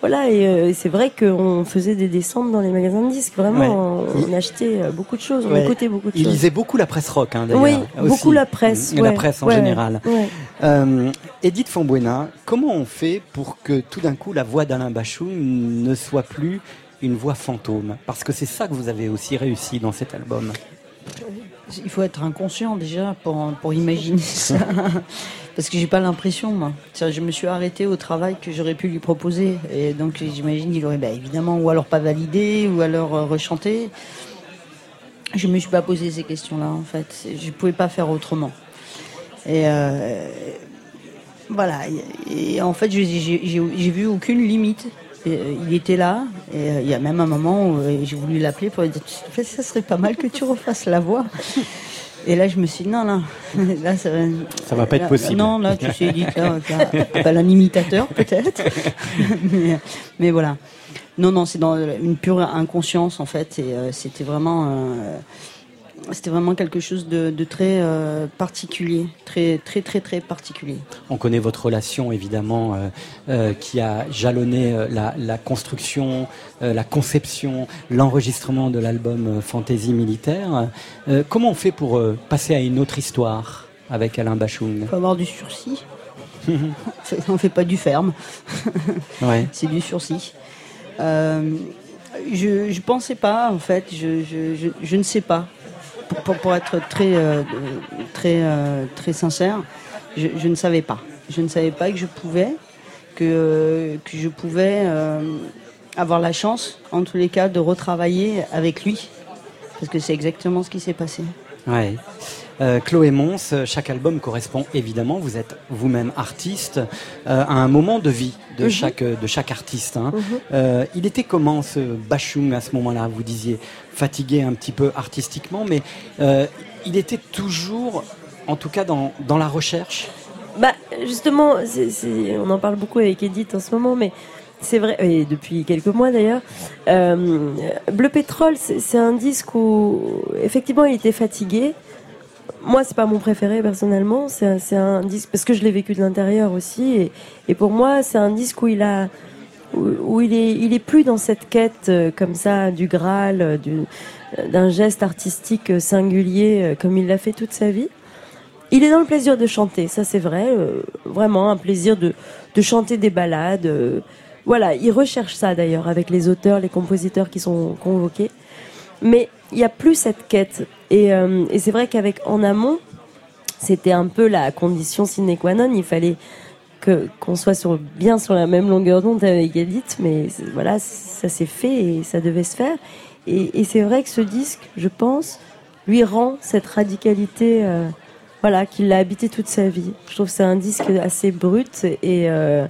voilà et, euh, et c'est vrai qu'on faisait des descentes dans les magasins de disques. Vraiment, Ouais. on, on achetait euh, beaucoup de choses, on Ouais. écoutait beaucoup de Il choses. lisait beaucoup la presse rock, hein, d'ailleurs. Oui, aussi. beaucoup la presse, La ouais. presse en Ouais, général. ouais. Euh, Edith Fonbuena, comment on fait pour que tout d'un coup la voix d'Alain Bachung ne soit plus une voix fantôme? Parce que c'est ça que vous avez aussi réussi dans cet album. Il faut être inconscient déjà pour, pour imaginer ça. Parce que j'ai pas l'impression, moi. Je me suis arrêtée au travail que j'aurais pu lui proposer. Et donc j'imagine qu'il aurait bah, évidemment ou alors pas validé ou alors euh, rechanté. Je me suis pas posé ces questions-là en fait. Je pouvais pas faire autrement. Et euh, voilà. Et, en fait, j'ai- vu aucune limite. Euh, il était là. Et euh, il y a même un moment où j'ai voulu l'appeler pour lui dire ça serait pas mal que tu refasses la voix. Et là, je me suis dit, non, non, là, ça va, Ça va pas être là- possible. Non, là, tu sais, dit, là, appelle un imitateur, peut-être. mais, mais voilà. Non, non, c'est dans une pure inconscience, en fait. Et euh, c'était vraiment. euh, c'était vraiment quelque chose de, de très euh, particulier, très très très très particulier. On connaît votre relation évidemment euh, euh, qui a jalonné la, la construction, la conception, l'enregistrement de l'album Fantaisie militaire. Comment on fait pour passer à une autre histoire avec Alain Bachung? Faut avoir du sursis. On fait pas du ferme. Ouais. C'est du sursis. Je, je pensais pas, en fait, je, je, je, je ne sais pas. Pour, pour, être très, euh, très, euh, très sincère, je, je ne savais pas. Je ne savais pas que je pouvais, que, que je pouvais euh, avoir la chance, en tous les cas, de retravailler avec lui. Parce que c'est exactement ce qui s'est passé. Ouais. Euh, Chloé Mons, chaque album correspond évidemment, vous êtes vous-même artiste, euh, à un moment de vie de, Mhm. chaque, de chaque artiste. hein. Mhm. Euh, il était comment ce Bachung à ce moment-là Vous disiez fatigué un petit peu artistiquement, mais il était toujours, en tout cas dans, dans la recherche? Bah, justement, on en parle beaucoup avec Edith en ce moment, mais c'est vrai, et depuis quelques mois d'ailleurs. Euh, Bleu Pétrole, c'est un disque où, effectivement, il était fatigué. Moi, c'est pas mon préféré personnellement. C'est un, disque parce que je l'ai vécu de l'intérieur aussi, et, pour moi, c'est un disque où il a, où, il est, il est plus dans cette quête euh, comme ça du Graal, euh, du- d'un geste artistique euh, singulier euh, comme il l'a fait toute sa vie. Il est dans le plaisir de chanter, ça c'est vrai, euh, vraiment un plaisir de, de chanter des ballades. euh, voilà, il recherche ça d'ailleurs avec les auteurs, les compositeurs qui sont convoqués. Mais il n'y a plus cette quête. Et, euh, et c'est vrai qu'avec En Amont, c'était un peu la condition sine qua non. Il fallait que qu'on soit sur, bien sur la même longueur d'onde avec Edith, mais voilà, ça s'est fait et ça devait se faire. Et, c'est vrai que ce disque, je pense, lui rend cette radicalité, euh, voilà, qu'il l'a habité toute sa vie. Je trouve que c'est un disque assez brut et euh,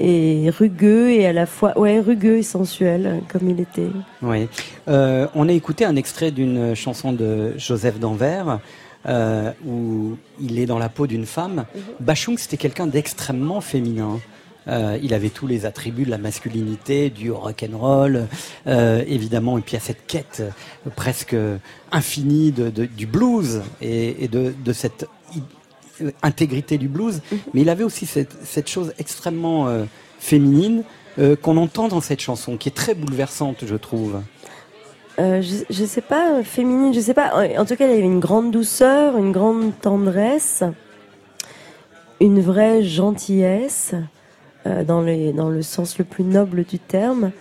et rugueux et à la fois, ouais, rugueux et sensuel comme il était. Oui. Euh, on a écouté un extrait d'une chanson de Joseph d'Anvers. euh, où il est dans la peau d'une femme. Bachung, c'était quelqu'un d'extrêmement féminin. Euh, il avait tous les attributs de la masculinité, du rock'n'roll, euh, évidemment, et puis à cette quête presque infinie de, de- du blues et, et de, de cette intégrité du blues. Mais il avait aussi cette, cette chose extrêmement euh, féminine euh, qu'on entend dans cette chanson, qui est très bouleversante, je trouve. Euh, je, je sais pas, féminine, je sais pas. En en tout cas, il y avait une grande douceur, une grande tendresse, une vraie gentillesse, dans, les, dans le sens le plus noble du terme.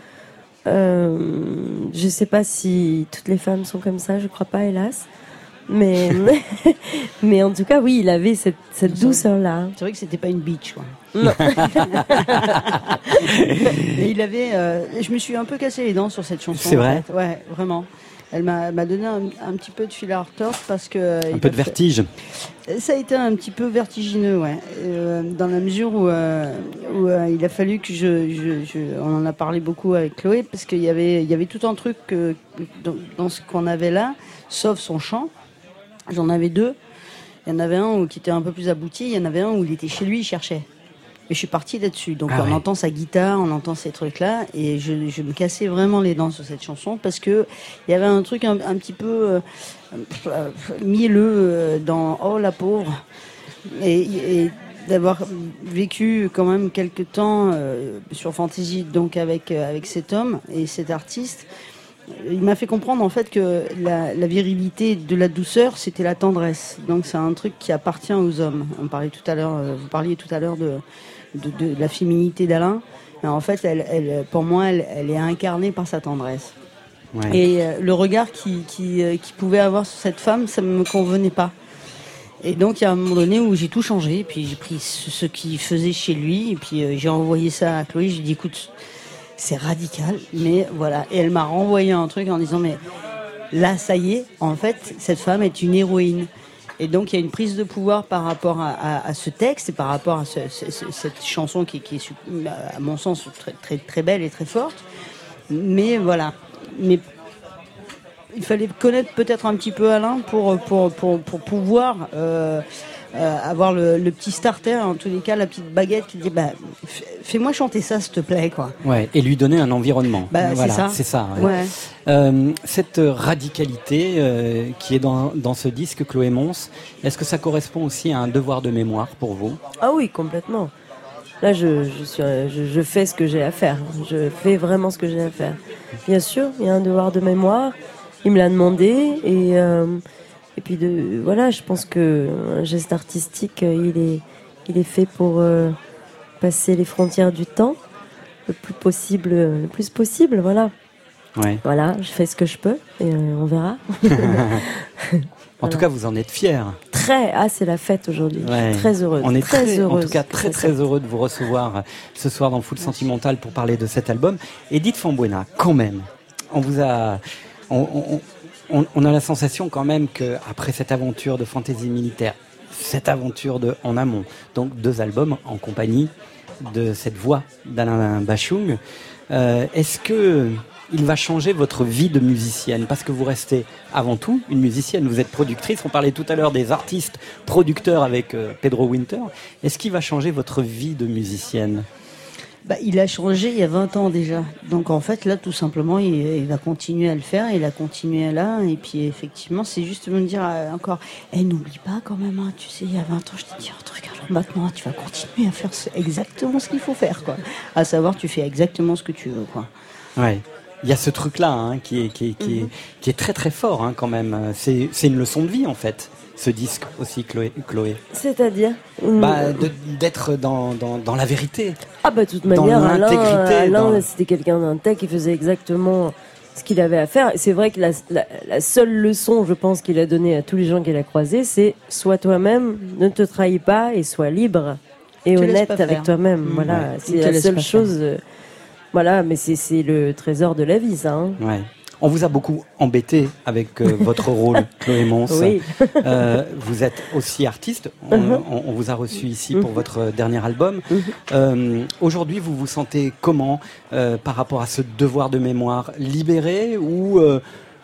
Je sais pas si toutes les femmes sont comme ça, je crois pas, hélas. Mais, mais en tout cas, oui, il avait cette, cette douceur-là. C'est vrai que c'était pas une bitch, quoi. Non. Et il avait, euh, je me suis un peu cassé les dents sur cette chanson. C'est en vrai fait. Ouais, vraiment. Elle m'a donné un, un petit peu de fil à retordre parce que. Un il peu a de fait- vertige. Ça a été un petit peu vertigineux, ouais. Euh, dans la mesure où, euh, où euh, il a fallu que je, je, je- On en a parlé beaucoup avec Chloé, parce qu'il y avait, il y avait tout un truc euh, dans, dans ce qu'on avait là, sauf son chant. J'en avais deux. Il y en avait un où- qui était un peu plus abouti, il y en avait un où il était chez lui, il cherchait. Et je suis partie là-dessus. Donc Ah on ouais. entend sa guitare, on entend ces trucs-là, et je, je me cassais vraiment les dents sur cette chanson parce que il y avait un truc un, un petit peu euh, mielleux euh, dans Oh la pauvre, et, et d'avoir vécu quand même quelques temps euh, sur Fantasy, donc avec euh, avec cet homme et cet artiste. Il m'a fait comprendre en fait que la, la virilité de la douceur, c'était la tendresse. Donc c'est un truc qui appartient aux hommes. On parlait tout à l'heure, euh, vous parliez tout à l'heure de, de, de la féminité d'Alain. Mais en fait, elle, elle, pour moi, elle, elle est incarnée par sa tendresse. Ouais. Et euh, le regard qu'il qui, euh, qu'il pouvait avoir sur cette femme, ça ne me convenait pas. Et donc, il y a un moment donné où j'ai tout changé, puis j'ai pris ce, ce qu'il faisait chez lui, et puis euh, j'ai envoyé ça à Chloé. J'ai dit, écoute, c'est radical, mais voilà. Et elle m'a renvoyé un truc en disant, mais là, ça y est, en fait, cette femme est une héroïne. Et donc, il y a une prise de pouvoir par rapport à, ce texte et par rapport à ce- ce- ce- cette chanson qui, est, à mon sens, très, très, belle et très forte. Mais voilà. Mais il fallait connaître peut-être un petit peu Alain pour pouvoir euh, euh, avoir le, le petit starter, en tous les cas la petite baguette qui dit bah, fais-moi chanter ça, s'il te plaît, quoi. Ouais, et lui donner un environnement. Bah, c'est voilà, ça. c'est ça. ouais. Ouais. Euh, cette radicalité euh, qui est dans, dans ce disque, Chloé Mons, est-ce que ça correspond aussi à un devoir de mémoire pour vous? Ah oui, complètement. Là, je, je, suis, je, je fais ce que j'ai à faire. Je fais vraiment ce que j'ai à faire. Bien sûr, il y a un devoir de mémoire. Il me l'a demandé et euh, et puis de voilà, je pense que un geste artistique, euh, il est il est fait pour euh, passer les frontières du temps le plus possible, le plus possible. Voilà. Ouais. Voilà, je fais ce que je peux et euh, on verra. En tout cas, vous en êtes fier. Très, ah c'est la fête aujourd'hui. Je suis Ouais. Très heureuse. On est très, très, en tout cas très très heureux de vous recevoir euh, ce soir dans Full Sentimental pour parler de cet album. Edith Fambuena, quand même, on vous a, on, on- on- a la sensation quand même que après cette aventure de fantaisie militaire, cette aventure de En amont, donc deux albums en compagnie de cette voix d'Alain Bachung, euh, est-ce que il va changer votre vie de musicienne? Parce que vous restez avant tout une musicienne. Vous êtes productrice. On parlait tout à l'heure des artistes producteurs avec euh, Pedro Winter. Est-ce qu'il va changer votre vie de musicienne? Bah, il a changé il y a 20 ans déjà. Donc en fait, là, tout simplement, il, il va continuer à le faire. Il a continué là. Et puis effectivement, c'est juste me dire euh, encore, eh, n'oublie pas quand même, hein, tu sais, il y a 20 ans, je t'ai dit, oh, regarde, maintenant, tu vas continuer à faire exactement ce qu'il faut faire. Quoi. À savoir, tu fais exactement ce que tu veux. Quoi. Ouais. Il y a ce truc-là hein, qui, est, qui, est, qui, est, Mhm. qui est très très fort hein, quand même. C'est une leçon de vie en fait, ce disque aussi, Chloé. Chloé. C'est-à-dire Bah, D'être dans, dans, dans la vérité. Ah bah de toute Dans manière, Alain, l'intégrité, Alain, dans- c'était quelqu'un d'intègre qui faisait exactement ce qu'il avait à faire. Et c'est vrai que la, la- la seule leçon, je pense, qu'il a donnée à tous les gens qu'il a croisés, c'est sois toi-même, ne te trahis pas et sois libre et honnête avec toi-même. Mmh. Voilà, Ouais. C'est la seule chose. euh, voilà, mais c'est c'est le trésor de la vie, ça. hein. Ouais. On vous a beaucoup embêté avec euh, votre rôle, Chloé Mons. Oui. Euh, vous êtes aussi artiste. On, Mhm. on vous a reçu ici pour Mhm. votre dernier album. Euh, Aujourd'hui, vous vous sentez comment euh, par rapport à ce devoir de mémoire Libéré ou euh,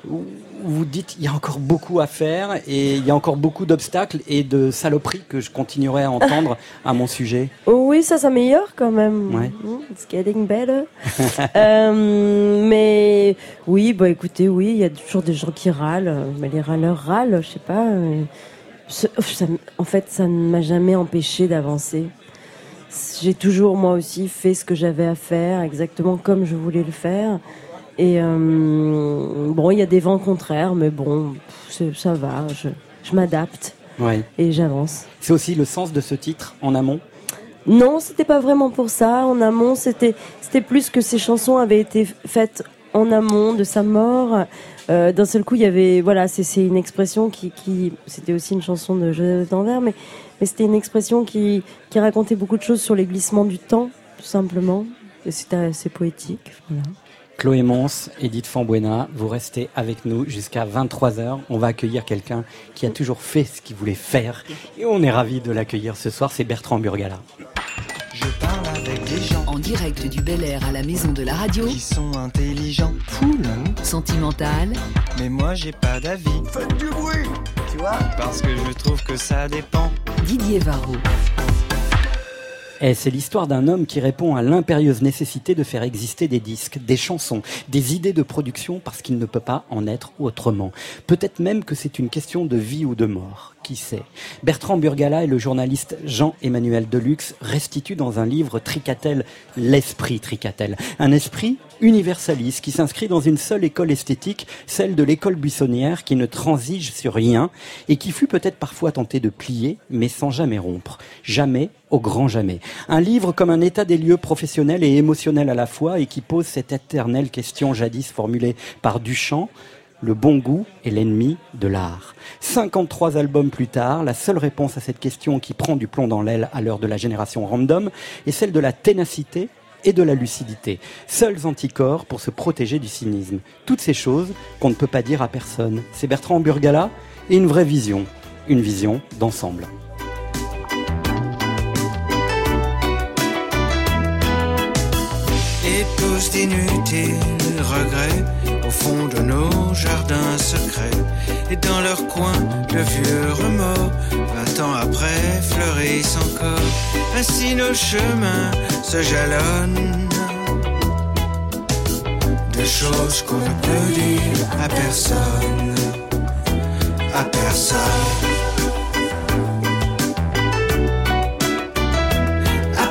ou vous dites il y a encore beaucoup à faire et il y a encore beaucoup d'obstacles et de saloperies que je continuerai à entendre à mon sujet Oh oui, ça s'améliore quand même. Ouais. Mm, It's getting better. Euh, mais oui, bah écoutez, oui, il y a toujours des gens qui râlent, euh, mais les râleurs râlent, je sais pas. euh, ça m- en fait, ça ne m'a jamais empêché d'avancer. J'ai toujours moi aussi fait ce que j'avais à faire, exactement comme je voulais le faire. Et euh, bon, il y a des vents contraires, mais bon, ça va, je, je m'adapte Ouais. et j'avance. C'est aussi le sens de ce titre en amont? Non, c'était pas vraiment pour ça. En amont, c'était c'était plus que ces chansons avaient été faites en amont de sa mort. Euh, D'un seul coup, il y avait voilà, c'est c'est une expression qui qui c'était aussi une chanson de Joseph d'Anvers, mais mais c'était une expression qui qui racontait beaucoup de choses sur les glissements du temps, tout simplement. C'était assez poétique. Voilà. Chloé Mons, Edith Fambuena, vous restez avec nous jusqu'à 23h. On va accueillir quelqu'un qui a toujours fait ce qu'il voulait faire. Et on est ravis de l'accueillir ce soir, c'est Bertrand Burgala. Je parle avec des gens En direct du Bel Air à la maison de la radio. qui sont intelligents, Cool. Sentimental. mais moi j'ai pas d'avis. Faites du bruit, tu vois Parce que je trouve que ça dépend. Didier Varro. Et c'est l'histoire d'un homme qui répond à l'impérieuse nécessité de faire exister des disques, des chansons, des idées de production parce qu'il ne peut pas en être autrement. Peut-être même que c'est une question de vie ou de mort. Qui sait? Bertrand Burgala et le journaliste Jean-Emmanuel Deluxe restituent dans un livre Tricatel l'esprit Tricatel. Un esprit universaliste qui s'inscrit dans une seule école esthétique, celle de l'école buissonnière qui ne transige sur rien et qui fut peut-être parfois tenté de plier, mais sans jamais rompre. Jamais au grand jamais. Un livre comme un état des lieux professionnel et émotionnel à la fois et qui pose cette éternelle question jadis formulée par Duchamp. Le bon goût est l'ennemi de l'art. 53 albums plus tard, la seule réponse à cette question qui prend du plomb dans l'aile à l'heure de la génération random est celle de la ténacité et de la lucidité. Seuls anticorps pour se protéger du cynisme. Toutes ces choses qu'on ne peut pas dire à personne. C'est Bertrand Burgala et une vraie vision. Une vision d'ensemble. Tous d'inutiles regrets, au fond de nos jardins secrets et dans leur coin de vieux remords, vingt ans après fleurissent encore. Ainsi nos chemins se jalonnent de choses qu'on ne peut dire à personne, à personne. À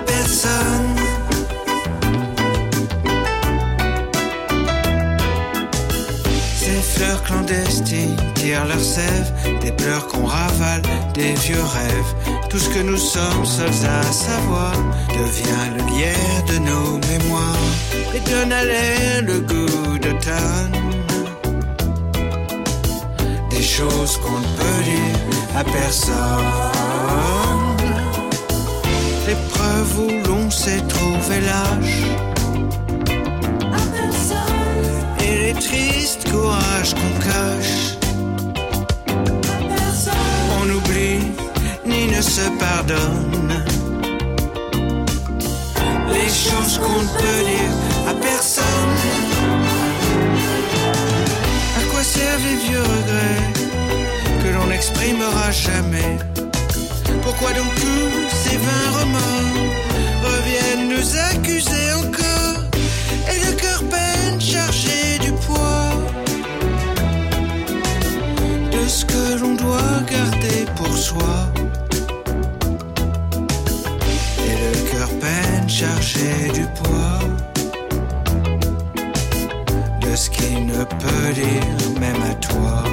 leur sève, des pleurs qu'on ravale, des vieux rêves. Tout ce que nous sommes seuls à savoir devient le lierre de nos mémoires et donne à l'air le goût d'automne. Des choses qu'on ne peut dire à personne. L'épreuve où l'on s'est trouvé lâche. Et les tristes courages qu'on cache. Ni ne se pardonne. Les choses qu'on ne peut dire à personne. À quoi servent les vieux regrets que l'on n'exprimera jamais? Pourquoi donc tous ces vains remords reviennent nous accuser encore? Et le cœur peine ce que l'on doit garder pour soi Et le cœur peine chargé du poids de ce qu'il ne peut dire même à toi,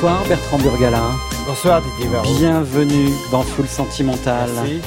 Bonsoir Bertrand Burgala. Bonsoir Didier Varro. Bienvenue dans Full Sentimental. Merci.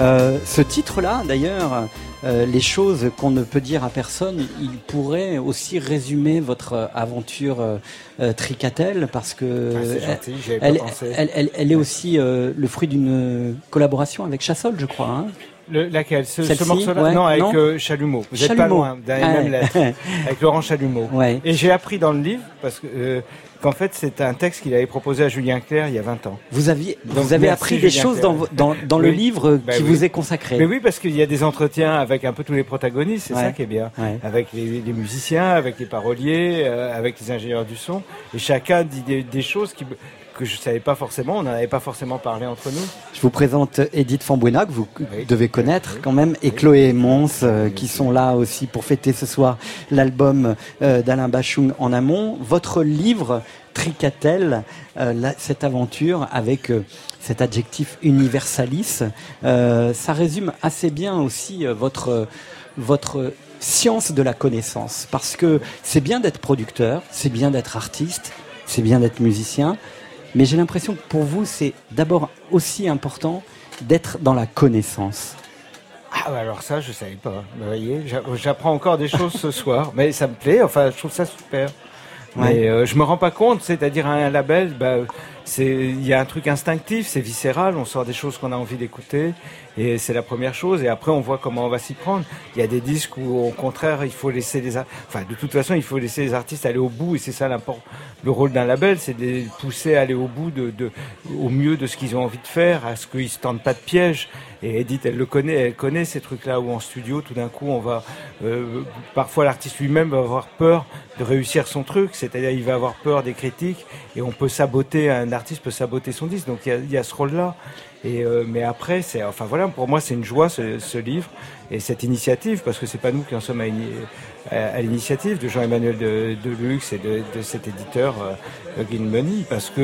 Euh, ce titre-là, d'ailleurs, euh, les choses qu'on ne peut dire à personne, il pourrait aussi résumer votre aventure euh, euh, Tricatel parce que Ah, elle- gentil, pas elle, pensé. elle- elle- elle est aussi le fruit d'une collaboration avec Chassol, je crois. hein. Le- laquelle? Ce, morceau-là? ouais, Non, avec non euh, Chalumeau. Vous n'êtes pas loin, Ah, lettres. avec Laurent Chalumeau. Ouais. Et j'ai appris dans le livre parce que euh, qu'en fait c'est un texte qu'il avait proposé à Julien Clerc il y a 20 ans. Vous aviez, Donc, vous avez appris des Julien choses dans, le livre Bah qui oui. vous est consacré. Mais oui, parce qu'il y a des entretiens avec un peu tous les protagonistes, c'est Ouais. ça qui est bien. Ouais. Avec les, les musiciens, avec les paroliers, euh, avec les ingénieurs du son. Et chacun dit des, des choses qui, que je savais pas forcément, on n'en avait pas forcément parlé entre nous. Je vous présente Edith Fambuena, que vous devez connaître quand même, et Chloé Mons, euh, qui sont là aussi pour fêter ce soir l'album euh, d'Alain Bachung en amont. Votre livre Tricatel, euh, la- cette aventure avec euh, cet adjectif universalis, euh, ça résume assez bien aussi votre votre science de la connaissance, parce que c'est bien d'être producteur, c'est bien d'être artiste, c'est bien d'être musicien, mais j'ai l'impression que pour vous, c'est d'abord aussi important d'être dans la connaissance. Ah bah alors ça, je savais pas. Vous voyez, j'a- j'apprends encore des choses ce soir, mais ça me plaît. Enfin, je trouve ça super. Ouais. Mais euh, je me rends pas compte, c'est-à-dire un label, bah, c'est il y a un truc instinctif, c'est viscéral, on sort des choses qu'on a envie d'écouter et c'est la première chose et après on voit comment on va s'y prendre. Il y a des disques où au contraire, il faut laisser les enfin de toute façon, il faut laisser les artistes aller au bout et c'est ça l'import le rôle d'un label, c'est de les pousser à aller au bout de, de au mieux de ce qu'ils ont envie de faire, à ce qu'ils se tentent pas de piège. Et Edith, elle le connaît, elle connaît ces trucs-là où en studio, tout d'un coup, on va, euh, parfois l'artiste lui-même va avoir peur de réussir son truc, c'est-à-dire il va avoir peur des critiques et on peut saboter, un artiste peut saboter son disque. Donc il y a, il y a ce rôle-là. Et euh, mais après, c'est, enfin voilà, pour moi c'est une joie ce, ce livre et cette initiative parce que c'est pas nous qui en sommes à, à- à l'initiative de Jean-Emmanuel de, de Luxe et de, de cet éditeur euh, Money parce que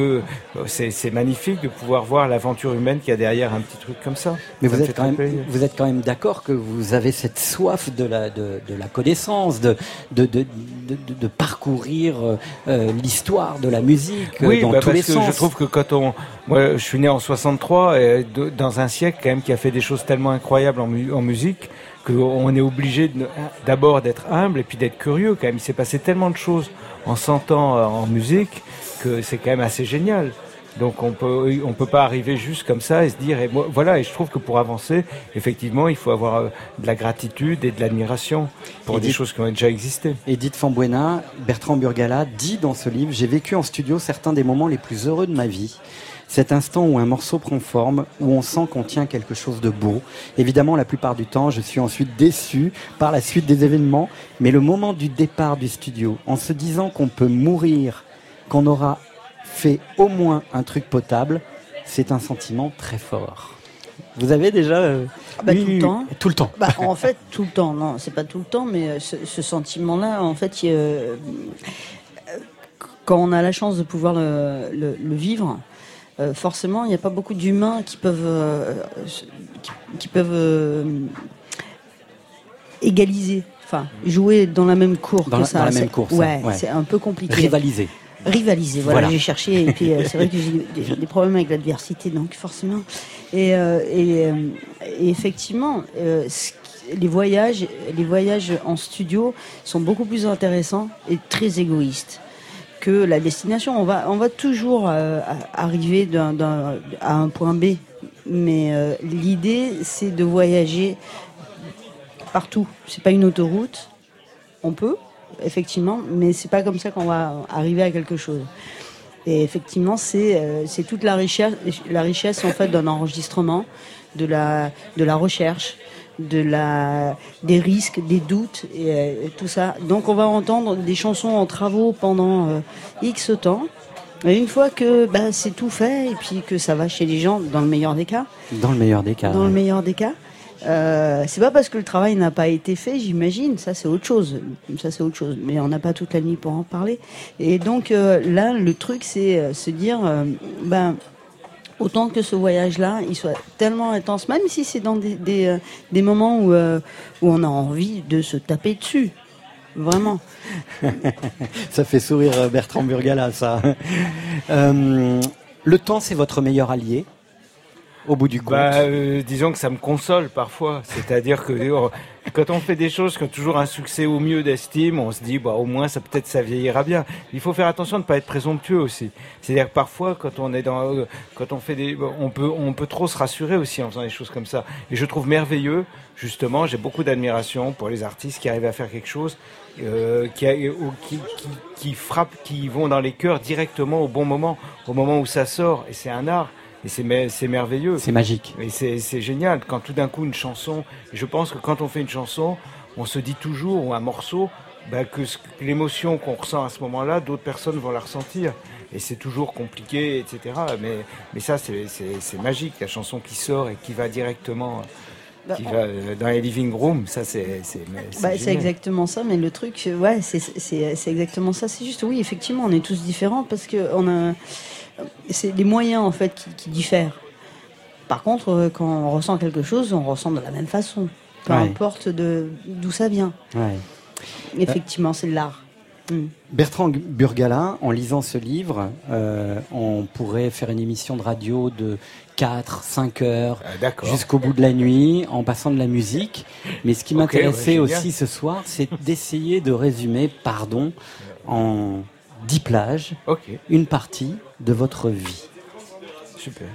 euh, c'est, c'est magnifique de pouvoir voir l'aventure humaine qu'il y a derrière un petit truc comme ça. Mais Ça vous êtes, quand même, vous êtes quand même d'accord que vous avez cette soif de la, de, de la connaissance, de, de, de, de, de- de parcourir euh, l'histoire de la musique euh, Oui, dans bah, tous parce les que sens. je trouve que quand on, moi, je suis né en 63 et dans un siècle quand même qui a fait des choses tellement incroyables en, mu- en musique qu'on est obligé d'abord d'être humble et puis d'être curieux quand même. Il s'est passé tellement de choses en 100 ans euh, en musique que c'est quand même assez génial. Donc on peut on peut pas arriver juste comme ça et se dire et moi, voilà et je trouve que pour avancer effectivement il faut avoir euh, de la gratitude et de l'admiration pour des choses qui ont déjà existé. Edith Fambuena, Bertrand Burgala dit dans ce livre J'ai vécu en studio certains des moments les plus heureux de ma vie. Cet instant où un morceau prend forme, où on sent qu'on tient quelque chose de beau. Évidemment, la plupart du temps, je suis ensuite déçu par la suite des événements, mais le moment du départ du studio, en se disant qu'on peut mourir, qu'on aura fait au moins un truc potable, c'est un sentiment très fort. Vous avez déjà euh, Ah bah, eu- tout le temps. Tout le temps. Bah, en fait, tout le temps. Non, c'est pas tout le temps, mais euh, ce, ce sentiment-là, en fait, il euh, quand on a la chance de pouvoir le, le- le vivre, euh, forcément, il n'y a pas beaucoup d'humains qui peuvent, euh, qui, qui peuvent euh, égaliser, enfin, jouer dans la même cour Dans que la- ça. dans la C'est- même course, Ouais, ouais. c'est un peu compliqué. Rivaliser. Rivaliser, voilà, Voilà. j'ai cherché et puis c'est vrai que j'ai des, des problèmes avec l'adversité, donc forcément. Et, et, et effectivement, ce qui- les voyages, les voyages en studio sont beaucoup plus intéressants et très égoïstes que la destination. On va, on va toujours euh, arriver à un point B, mais euh, l'idée c'est de voyager partout. C'est pas une autoroute. On peut, effectivement, mais c'est pas comme ça qu'on va arriver à quelque chose. Et effectivement, c'est euh, toute la richesse, la richesse en fait d'un enregistrement, de la de la recherche, de la des risques, des doutes et, euh, tout ça. Donc on va entendre des chansons en travaux pendant euh, X temps. Et une fois que bah, c'est tout fait et puis que ça va chez les gens, dans le meilleur des cas, Dans le meilleur des cas. dans le meilleur des cas. Euh, c'est pas parce que le travail n'a pas été fait, j'imagine. Ça, c'est autre chose. Ça, c'est autre chose. Mais on n'a pas toute la nuit pour en parler. Et donc euh, là, le truc, c'est se dire, ben, autant que ce voyage-là, il soit tellement intense, même si c'est dans des, des, euh, moments où, euh, où on a envie de se taper dessus. Vraiment. ça fait sourire euh, Bertrand Burgala, ça. Le temps, c'est votre meilleur allié, au bout du compte. Bah, euh, disons que ça me console parfois. C'est-à-dire que euh, quand on fait des choses qui ont toujours un succès au mieux d'estime, on se dit, bah, au moins, ça peut-être ça vieillira bien. Il faut faire attention de ne pas être présomptueux aussi. C'est-à-dire que parfois, quand on est dans, euh, quand on fait des, on peut, on peut trop se rassurer aussi en faisant des choses comme ça. Et je trouve merveilleux, justement, j'ai beaucoup d'admiration pour les artistes qui arrivent à faire quelque chose, euh, qui, a- ou qui, qui, qui frappent, qui vont dans les cœurs directement au bon moment, au moment où ça sort. Et c'est un art. Et c'est mer- c'est merveilleux. C'est magique. Et c'est c'est génial quand tout d'un coup une chanson. Je pense que quand on fait une chanson, on se dit toujours ou un morceau bah, que l'émotion qu'on ressent à ce moment-là, d'autres personnes vont la ressentir. Et c'est toujours compliqué, etc. Mais mais ça c'est c'est c'est magique la chanson qui sort et qui va directement. Bah, qui va dans les living rooms, ça c'est c'est Bah, exactement ça, mais le truc, ouais, c'est exactement ça. C'est juste, oui, effectivement, on est tous différents parce que on a, c'est les moyens en fait qui, qui diffèrent. Par contre, euh, quand on ressent quelque chose, on ressent de la même façon, peu Ouais. importe de d'où ça vient. Ouais. Effectivement, c'est de l'art. Mm. Bertrand Burgala, en lisant ce livre, euh, on pourrait faire une émission de radio de 4, 5 heures, Ah, jusqu'au bout de la nuit, en passant de la musique. Mais ce qui m'intéressait ouais, aussi ce soir, c'est d'essayer de résumer, pardon, en 10 plages, Ok. une partie de votre vie. Super.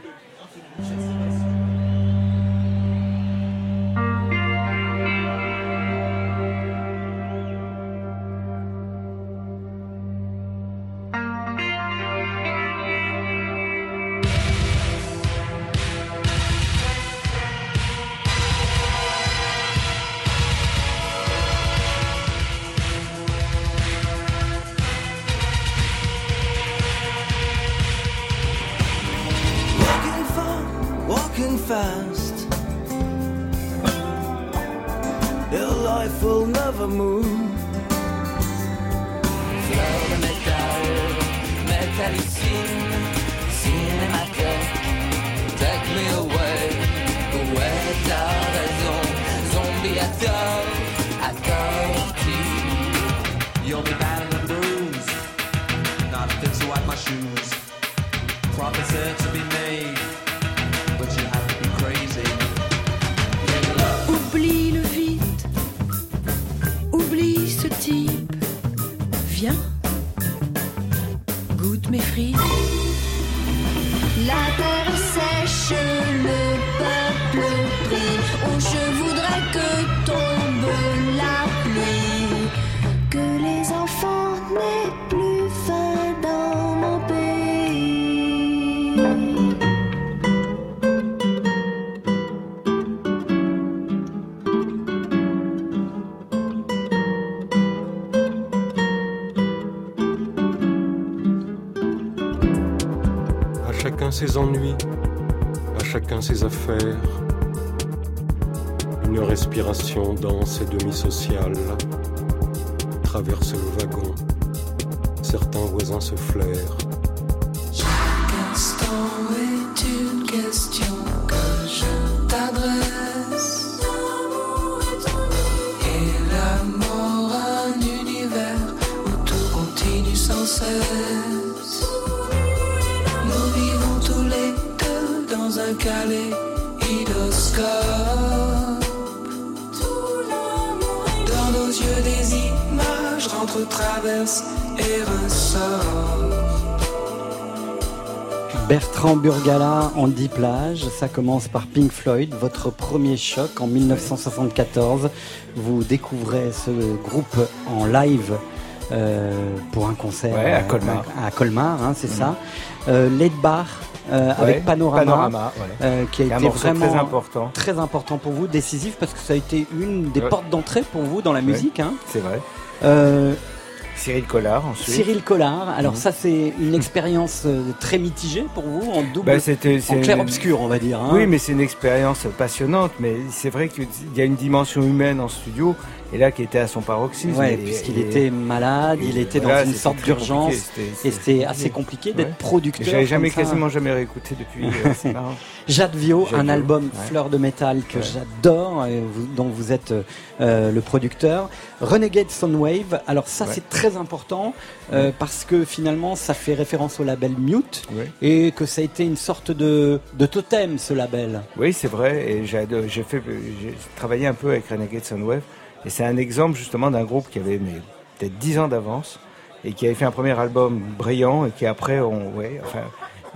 Une respiration dense et demi-sociale traverse le wagon. Certains voisins se flairent. Bertrand Burgala en 10 plages, ça commence par Pink Floyd, votre premier choc en 1974. Vous découvrez ce groupe en live euh, pour un concert Ouais, à euh, Colmar. à Colmar, hein, c'est Mhm. ça. Euh, Laid Bar euh, Ouais, avec Panorama, Panorama, ouais. euh, qui a été vraiment très important. très important pour vous, décisif parce que ça a été une des portes d'entrée pour vous dans la musique. hein. C'est vrai. Cyril Collard ensuite. Cyril Collard, alors Mhm. ça c'est une expérience euh, très mitigée pour vous, en double, Bah, en clair-obscur on va dire. hein. Oui, mais c'est une expérience passionnante. Mais c'est vrai qu'il y a une dimension humaine en studio, et là qui était à son paroxysme. Ouais, puisqu'il était malade, il était dans une sorte d'urgence, et c'était assez compliqué d'être producteur. J'avais jamais, quasiment jamais réécouté depuis. euh, marrant. Jade Vio, un album ouais. Fleur de métal que Ouais. j'adore, et vous- dont vous êtes euh, le producteur. Renegade Soundwave, alors ça Ouais. c'est très important euh, parce que finalement ça fait référence au label Mute et que ça a été une sorte de, de totem ce label. Oui, c'est vrai. Et fait, j'ai travaillé un peu avec Renegade Soundwave. Et c'est un exemple justement d'un groupe qui avait peut-être 10 ans d'avance et qui avait fait un premier album brillant et qui après, on, ouais,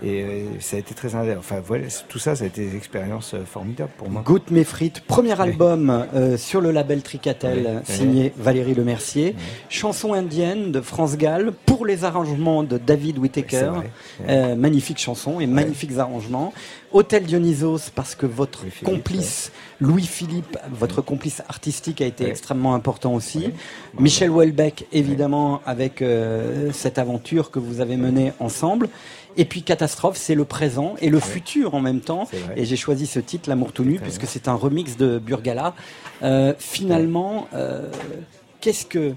et euh, ça a été très, enfin, voilà, tout ça, ça a été des expériences euh, formidables pour moi. Goûte mes frites, premier album euh, sur le label Tricatel, signé Valérie Lemercier. Chanson indienne de France Gall pour les arrangements de David Whittaker. Euh, magnifique chanson et magnifiques arrangements. Hôtel Dionysos parce que votre complice Louis-Philippe, votre complice artistique a été extrêmement important aussi. Michel Houellebecq, évidemment, avec euh, cette aventure que vous avez menée ensemble. Et puis Catastrophe, c'est le présent et le futur en même temps. Et j'ai choisi ce titre, L'amour tout nu, puisque c'est un remix de Burgala. Euh, finalement, euh, qu'est-ce que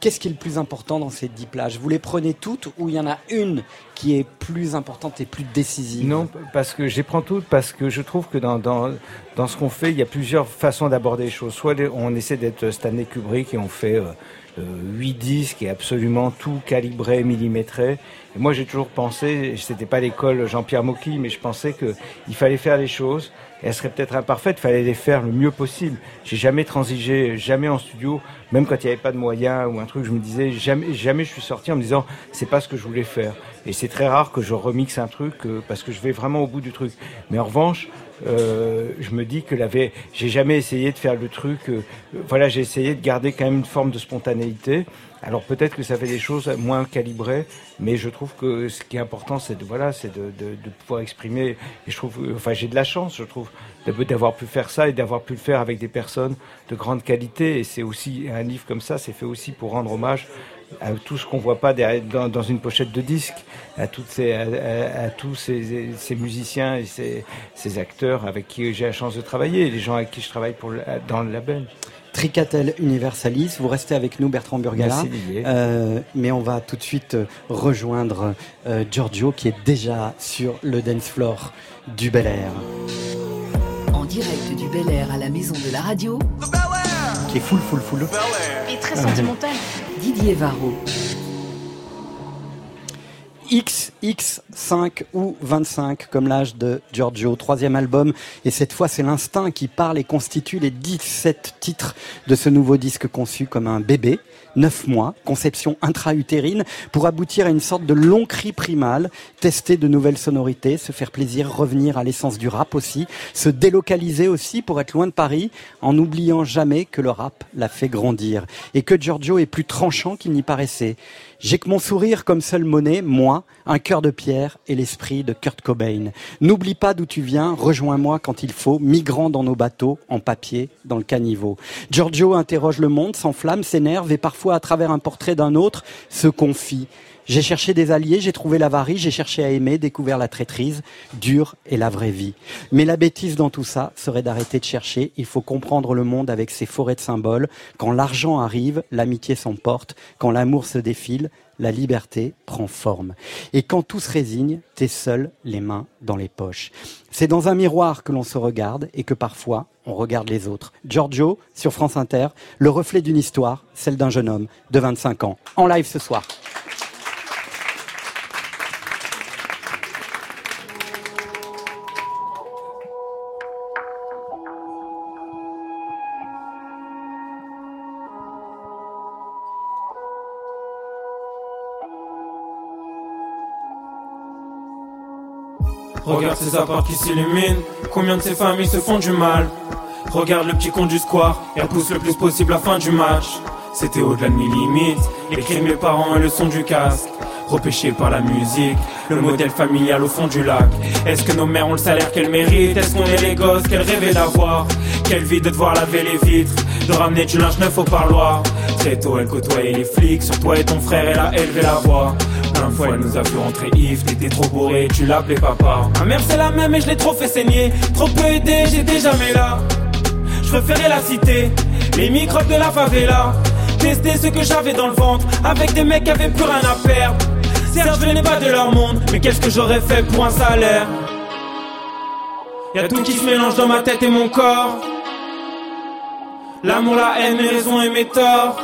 qu'est-ce qui est le plus important dans ces dix plages Vous les prenez toutes ou il y en a une qui est plus importante et plus décisive? Non, parce que les prends toutes, parce que je trouve que dans, dans, dans ce qu'on fait, il y a plusieurs façons d'aborder les choses. Soit on essaie d'être Stanley Kubrick et on fait euh, 8 disques et absolument tout calibré, millimétré. Et moi, j'ai toujours pensé, c'était pas l'école Jean-Pierre Mocky, mais je pensais qu'il fallait faire les choses elles seraient peut-être imparfaites, fallait les faire le mieux possible. J'ai jamais transigé, jamais en studio, même quand il n'y avait pas de moyens ou un truc, je me disais jamais, jamais je suis sorti en me disant c'est pas ce que je voulais faire. Et c'est très rare que je remixe un truc euh, parce que je vais vraiment au bout du truc. Mais en revanche, euh, je me dis que la j'ai jamais essayé de faire le truc. euh, voilà, j'ai essayé de garder quand même une forme de spontanéité. Alors peut-être que ça fait des choses moins calibrées, mais je trouve que ce qui est important, c'est de voilà, c'est de, de, de pouvoir exprimer. Et je trouve, euh, enfin, j'ai de la chance, je trouve, d'avoir pu faire ça et d'avoir pu le faire avec des personnes de grande qualité. Et c'est aussi un livre comme ça, c'est fait aussi pour rendre hommage à tout ce qu'on voit pas derrière, dans, dans une pochette de disque, à toutes ces, à, à- à tous ces, ces musiciens et ces, ces acteurs avec qui j'ai la chance de travailler, et les gens avec qui je travaille pour dans le label. Tricatel Universalis, vous restez avec nous Bertrand Burgala. Euh, mais on va tout de suite euh, rejoindre euh, Giorgio qui est déjà sur le dance floor du Bel Air, En direct du Bel Air à la maison de la radio, qui est full full full. et très sentimental. Didier Varro. XX5 ou 25 comme l'âge de Giorgio, troisième album et cette fois c'est l'instinct qui parle et constitue les 17 titres de ce nouveau disque conçu comme un bébé, 9 mois, conception intra-utérine pour aboutir à une sorte de long cri primal, tester de nouvelles sonorités, se faire plaisir, revenir à l'essence du rap aussi, se délocaliser aussi pour être loin de Paris en n'oubliant jamais que le rap l'a fait grandir et que Giorgio est plus tranchant qu'il n'y paraissait. J'ai que mon sourire comme seule monnaie, moi, un cœur de pierre et l'esprit de Kurt Cobain. N'oublie pas d'où tu viens, rejoins-moi quand il faut, migrant dans nos bateaux, en papier, dans le caniveau. Giorgio interroge le monde, s'enflamme, s'énerve et parfois à travers un portrait d'un autre, se confie. J'ai cherché des alliés, j'ai trouvé l'avarie, j'ai cherché à aimer, découvert la traîtrise, dure et la vraie vie. Mais la bêtise dans tout ça serait d'arrêter de chercher. Il faut comprendre le monde avec ses forêts de symboles. Quand l'argent arrive, l'amitié s'emporte. Quand l'amour se défile, la liberté prend forme. Et quand tout se résigne, t'es seul, les mains dans les poches. C'est dans un miroir que l'on se regarde et que parfois on regarde les autres. Giorgio, sur France Inter, le reflet d'une histoire, celle d'un jeune homme de 25 ans. En live ce soir. Regarde ces apparts qui s'illuminent, combien de ces familles se font du mal? Regarde le petit con du square, et repousse le plus possible la fin du match. C'était au-delà de mes limites, les crimes, les parents et le son du casque. Repêché par la musique, le modèle familial au fond du lac. Est-ce que nos mères ont le salaire qu'elles méritent? Est-ce qu'on est les gosses qu'elles rêvaient d'avoir? Quelle vie de devoir laver les vitres, de ramener du linge neuf au parloir. Très tôt, elle côtoyait les flics, sur toi et ton frère, elle a élevé la voix. De fois, elle nous a vu rentrer Yves, t'étais trop bourré, tu l'appelais papa. Ma mère, c'est la même et je l'ai trop fait saigner. Trop peu aidé, j'étais jamais là. Je préférais la cité, les microbes de la favela. Tester ce que j'avais dans le ventre, avec des mecs qui avaient plus rien à perdre. Certes, je venais pas de leur monde, mais qu'est-ce que j'aurais fait pour un salaire? Y'a tout qui se mélange dans ma tête et mon corps. L'amour, la haine, mes raisons et mes torts.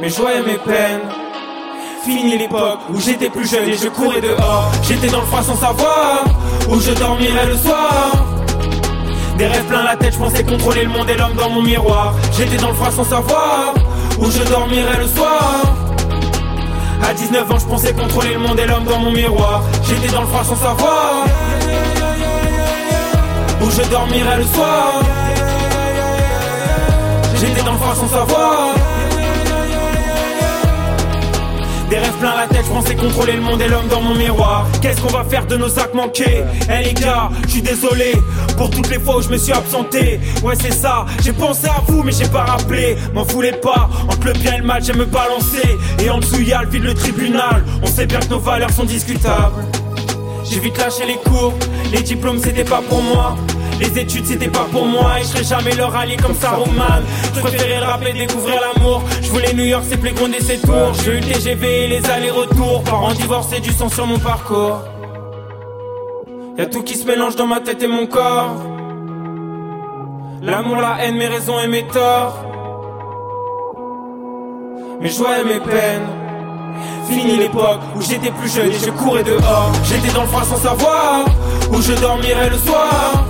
Mes joies et mes peines. Fini l'époque où j'étais plus jeune et je courais dehors. J'étais dans le froid sans savoir où je dormirais le soir. Des rêves plein la tête, je pensais contrôler le monde et l'homme dans mon miroir. J'étais dans le froid sans savoir où je dormirais le soir. À 19 ans, je pensais contrôler le monde et l'homme dans mon miroir. J'étais dans le froid sans savoir où je dormirais le soir. J'étais dans le froid sans savoir. Des rêves plein la tête, je pensais contrôler le monde et l'homme dans mon miroir. Qu'est-ce qu'on va faire de nos sacs manqués? Eh les gars, je suis désolé pour toutes les fois où je me suis absenté. Ouais, c'est ça, j'ai pensé à vous, mais j'ai pas rappelé. M'en voulez pas, entre le bien et le mal, j'aime me balancer. Et en dessous, y'a le vide, le tribunal. On sait bien que nos valeurs sont discutables. J'ai vite lâché les cours, les diplômes c'était pas pour moi. Les études c'était pas pour moi et je serais jamais leur allié comme ça Roman Je préférais rapper, découvrir l'amour. Je voulais New York, c'est plus gronder ses tours J'ai eu le TGV et les allers-retours. Parents divorcés, du sang sur mon parcours. Y'a tout qui se mélange dans ma tête et mon corps. L'amour, la haine, mes raisons et mes torts. Mes joies et mes peines. Fini l'époque où j'étais plus jeune et je courais dehors. J'étais dans le froid sans savoir où je dormirais le soir.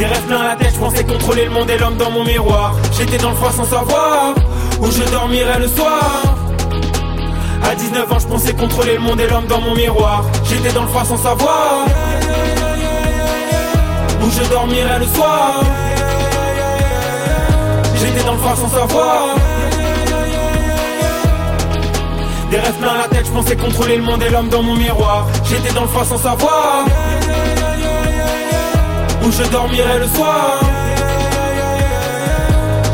Des rêves plein la tête, je pensais contrôler le monde et l'homme dans mon miroir. J'étais dans le froid sans savoir où je dormirais le soir. À 19 ans, je pensais contrôler le monde et l'homme dans mon miroir. J'étais dans le froid sans savoir où je dormirais le soir. J'étais dans le froid sans savoir. Des rêves plein la tête, je pensais contrôler le monde et l'homme dans mon miroir. J'étais dans le froid sans savoir où je dormirais le soir.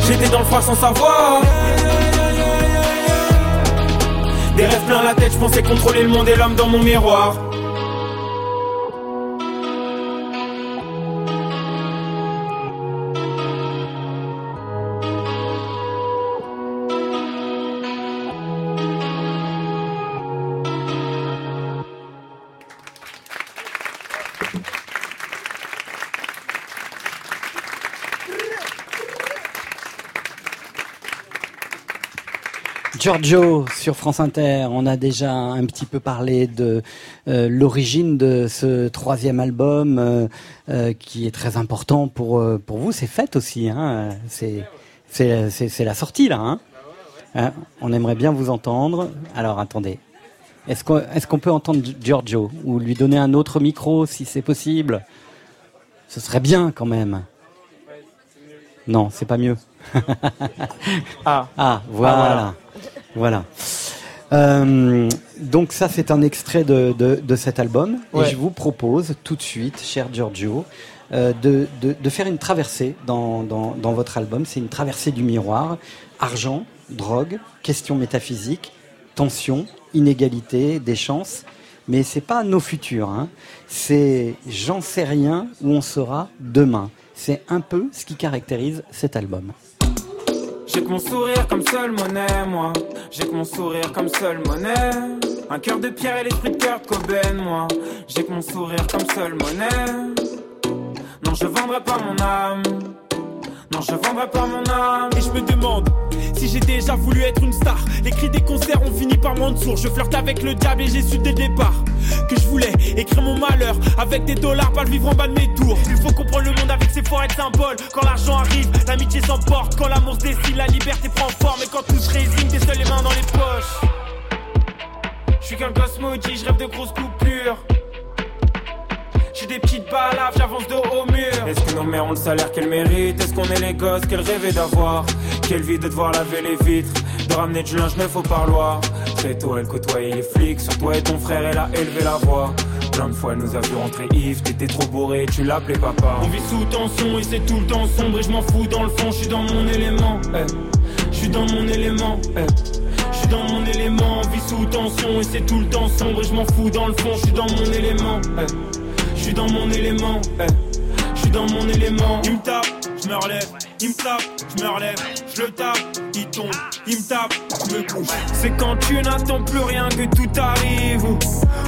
J'étais dans le froid sans savoir. Des rêves plein la tête, je pensais contrôler le monde et l'homme dans mon miroir. Giorgio sur France Inter, on a déjà un petit peu parlé de euh, l'origine de ce troisième album euh, euh, qui est très important pour pour vous. C'est fête aussi, hein. C'est c'est c'est c'est la sortie là. Hein. Hein, on aimerait bien vous entendre. Alors attendez, est-ce qu'on est-ce qu'on peut entendre Giorgio ou lui donner un autre micro si c'est possible? Ce serait bien quand même. Non, c'est pas mieux. Ah. Ah, voilà. Voilà. Euh, donc ça, c'est un extrait de, de, de cet album. Ouais. Et je vous propose tout de suite, cher Giorgio, euh, de, de, de faire une traversée dans, dans, dans votre album. C'est une traversée du miroir. Argent, drogue, questions métaphysiques, tension, inégalité, des chances. Mais c'est pas nos futurs. Hein. C'est j'en sais rien où on sera demain. C'est un peu ce qui caractérise cet album. J'ai que mon sourire comme seule monnaie, moi. J'ai que mon sourire comme seule monnaie. Un cœur de pierre et l'esprit de cœur de Cobain, moi. J'ai que mon sourire comme seule monnaie. Non, je vendrai pas mon âme. Non, je vendrai pas mon âme. Et je me demande si j'ai déjà voulu être une star. Les cris des concerts ont fini par sourd. Je flirte avec le diable et j'ai su dès le départ que je voulais écrire mon malheur avec des dollars, pas le vivre en bas de mes tours. Il faut comprendre le monde avec ses forêts de symboles. Quand l'argent arrive, l'amitié s'emporte. Quand l'amour se dessine, la liberté prend forme. Et quand tout se résigne, t'es seul les mains dans les poches. Je suis qu'un gosse maudit, je rêve de grosses coupures. J'ai des petites balaves, j'avance de haut au mur. Est-ce que nos mères ont le salaire qu'elles méritent? Est-ce qu'on est les gosses qu'elles rêvaient d'avoir? Quelle vie de devoir laver les vitres? De ramener du linge neuf au parloir Très tôt, elle côtoyait les flics. Sur toi et ton frère, elle a élevé la voix. Plein de fois, elle nous a vu rentrer Yves. T'étais trop bourré, tu l'appelais papa. On vit sous tension et c'est tout le temps sombre et je m'en fous dans le fond, je suis dans mon élément. Eh, Je suis dans mon élément. eh. Je suis dans mon élément, on vit sous tension et c'est tout le temps sombre et je m'en fous dans le fond, je suis dans mon élément. eh. Je suis dans mon élément. Je suis dans mon élément. Il me tape, je me relève. Il me tape, je me relève. Je le tape, il tombe. Il me tape, je me couche. C'est quand tu n'attends plus rien que tout arrive ou,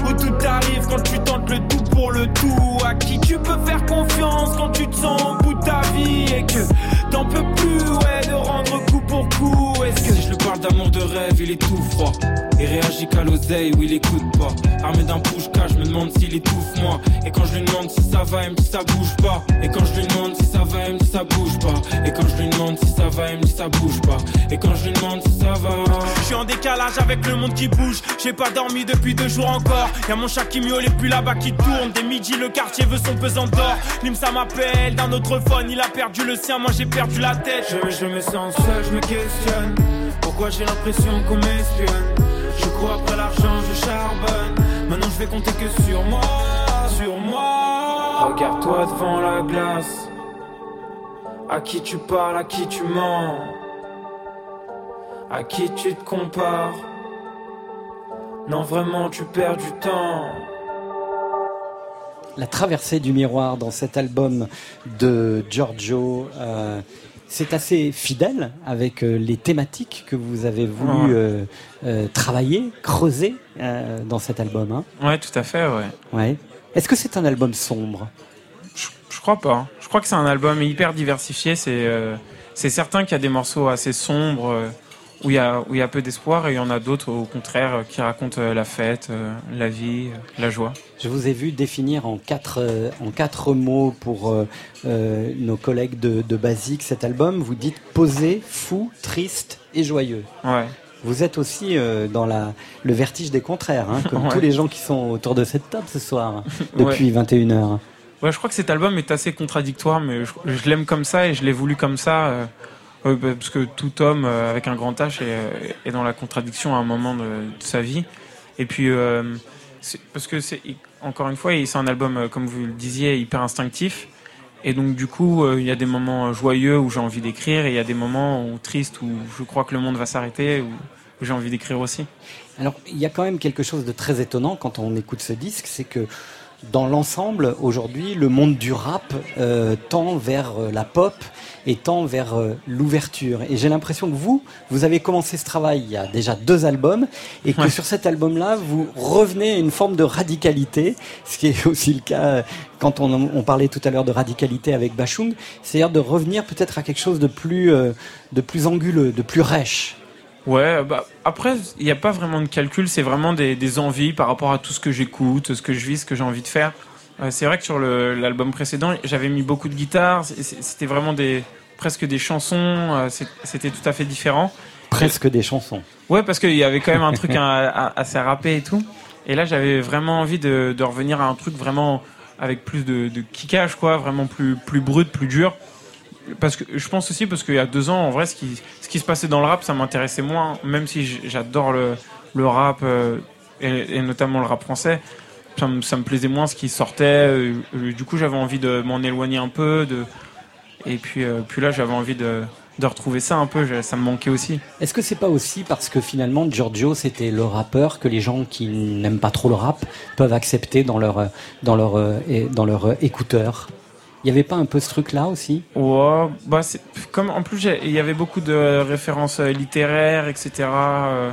ou tout arrive quand tu tentes le tout pour le tout. À qui tu peux faire confiance quand tu te sens au bout de ta vie et que t'en peux plus ouais de rendre coup pour coup. Est-ce que si je lui parle d'amour de rêve il est tout froid. Et réagit qu'à l'oseille ou il écoute pas. Armé d'un push je me demande s'il étouffe moi. Et quand je lui demande si ça va il me dit ça bouge pas. Et quand je lui demande si ça va il me dit ça bouge pas. Et quand je lui demande si ça va il me dit ça bouge pas. Et quand je lui demande si ça va. Je suis en décalage avec le monde qui bouge. J'ai pas dormi depuis deux jours encore. Y'a mon chat qui miaule et puis là-bas qui tourne. Des midi, le quartier veut son pesant d'or. Lim, ça m'appelle d'un autre phone. Il a perdu le sien, moi j'ai perdu la tête. Je, je me sens seul, je me questionne. Pourquoi j'ai l'impression qu'on m'espionne? Je cours après l'argent, je charbonne. Maintenant je vais compter que sur moi, sur moi. Regarde-toi devant la glace. À qui tu parles, à qui tu mens? À qui tu te compares? Non vraiment tu perds du temps. La traversée du miroir dans cet album de Giorgio, euh, c'est assez fidèle avec euh, les thématiques que vous avez voulu euh, euh, travailler, creuser euh, dans cet album. Hein. Ouais, tout à fait, ouais. Ouais. Est-ce que c'est un album sombre? Je crois pas. Je crois que c'est un album hyper diversifié. C'est c'est certain qu'il y a des morceaux assez sombres. Où il y a où il y a peu d'espoir et il y en a d'autres au contraire qui racontent euh, la fête, euh, la vie, euh, la joie. Je vous ai vu définir en quatre, en quatre mots pour euh, nos collègues de, de Basique cet album. Vous dites posé, fou, triste et joyeux. Ouais. Vous êtes aussi euh, dans la, le vertige des contraires, hein, comme Ouais. tous les gens qui sont autour de cette table ce soir, depuis 21h. Ouais, je crois que cet album est assez contradictoire, mais je, je l'aime comme ça et je l'ai voulu comme ça, euh, euh, bah, parce que tout homme euh, avec un grand H est, euh, est dans la contradiction à un moment de, sa vie. Et puis, euh, parce que c'est encore une fois, c'est un album, euh, comme vous le disiez, hyper instinctif. Et donc, du coup, il y a des moments joyeux où j'ai envie d'écrire, et il y a des moments où, tristes où je crois que le monde va s'arrêter, où j'ai envie d'écrire aussi. Alors, il y a quand même quelque chose de très étonnant quand on écoute ce disque, c'est que dans l'ensemble, aujourd'hui, le monde du rap euh, tend vers euh, la pop et tend vers euh, l'ouverture. Et j'ai l'impression que vous, vous avez commencé ce travail il y a déjà deux albums, et que Ouais. sur cet album-là, vous revenez à une forme de radicalité, ce qui est aussi le cas euh, quand on, on parlait tout à l'heure de radicalité avec Bachung, c'est-à-dire de revenir peut-être à quelque chose de plus, euh, de plus anguleux, de plus rêche. Ouais, bah après, il n'y a pas vraiment de calcul, c'est vraiment des, des envies par rapport à tout ce que j'écoute, ce que je vis, ce que j'ai envie de faire. Euh, c'est vrai que sur l'album précédent, j'avais mis beaucoup de guitare, c'était vraiment des presque des chansons, euh, c'était tout à fait différent. Presque des chansons. Ouais, parce qu'il y avait quand même un truc assez rappé et tout. Et là, j'avais vraiment envie de, de revenir à un truc vraiment avec plus de, de kickage, quoi, vraiment plus, plus brut, plus dur. Parce que je pense aussi parce qu'il y a deux ans, en vrai, ce qui, se passait dans le rap, ça m'intéressait moins, même si j'adore le, le rap euh, et, notamment le rap français. Ça me, plaisait moins ce qui sortait. euh, du coup, j'avais envie de m'en éloigner un peu. Et puis, euh, puis là, j'avais envie de, de retrouver ça un peu. Ça me manquait aussi. Est-ce que c'est pas aussi parce que finalement Giorgio c'était le rappeur que les gens qui n'aiment pas trop le rap peuvent accepter dans leur dans leur dans leur écouteur? Il y avait pas un peu ce truc là aussi? Ouais, bah comme en plus il y avait beaucoup de références euh, littéraires, etc. euh,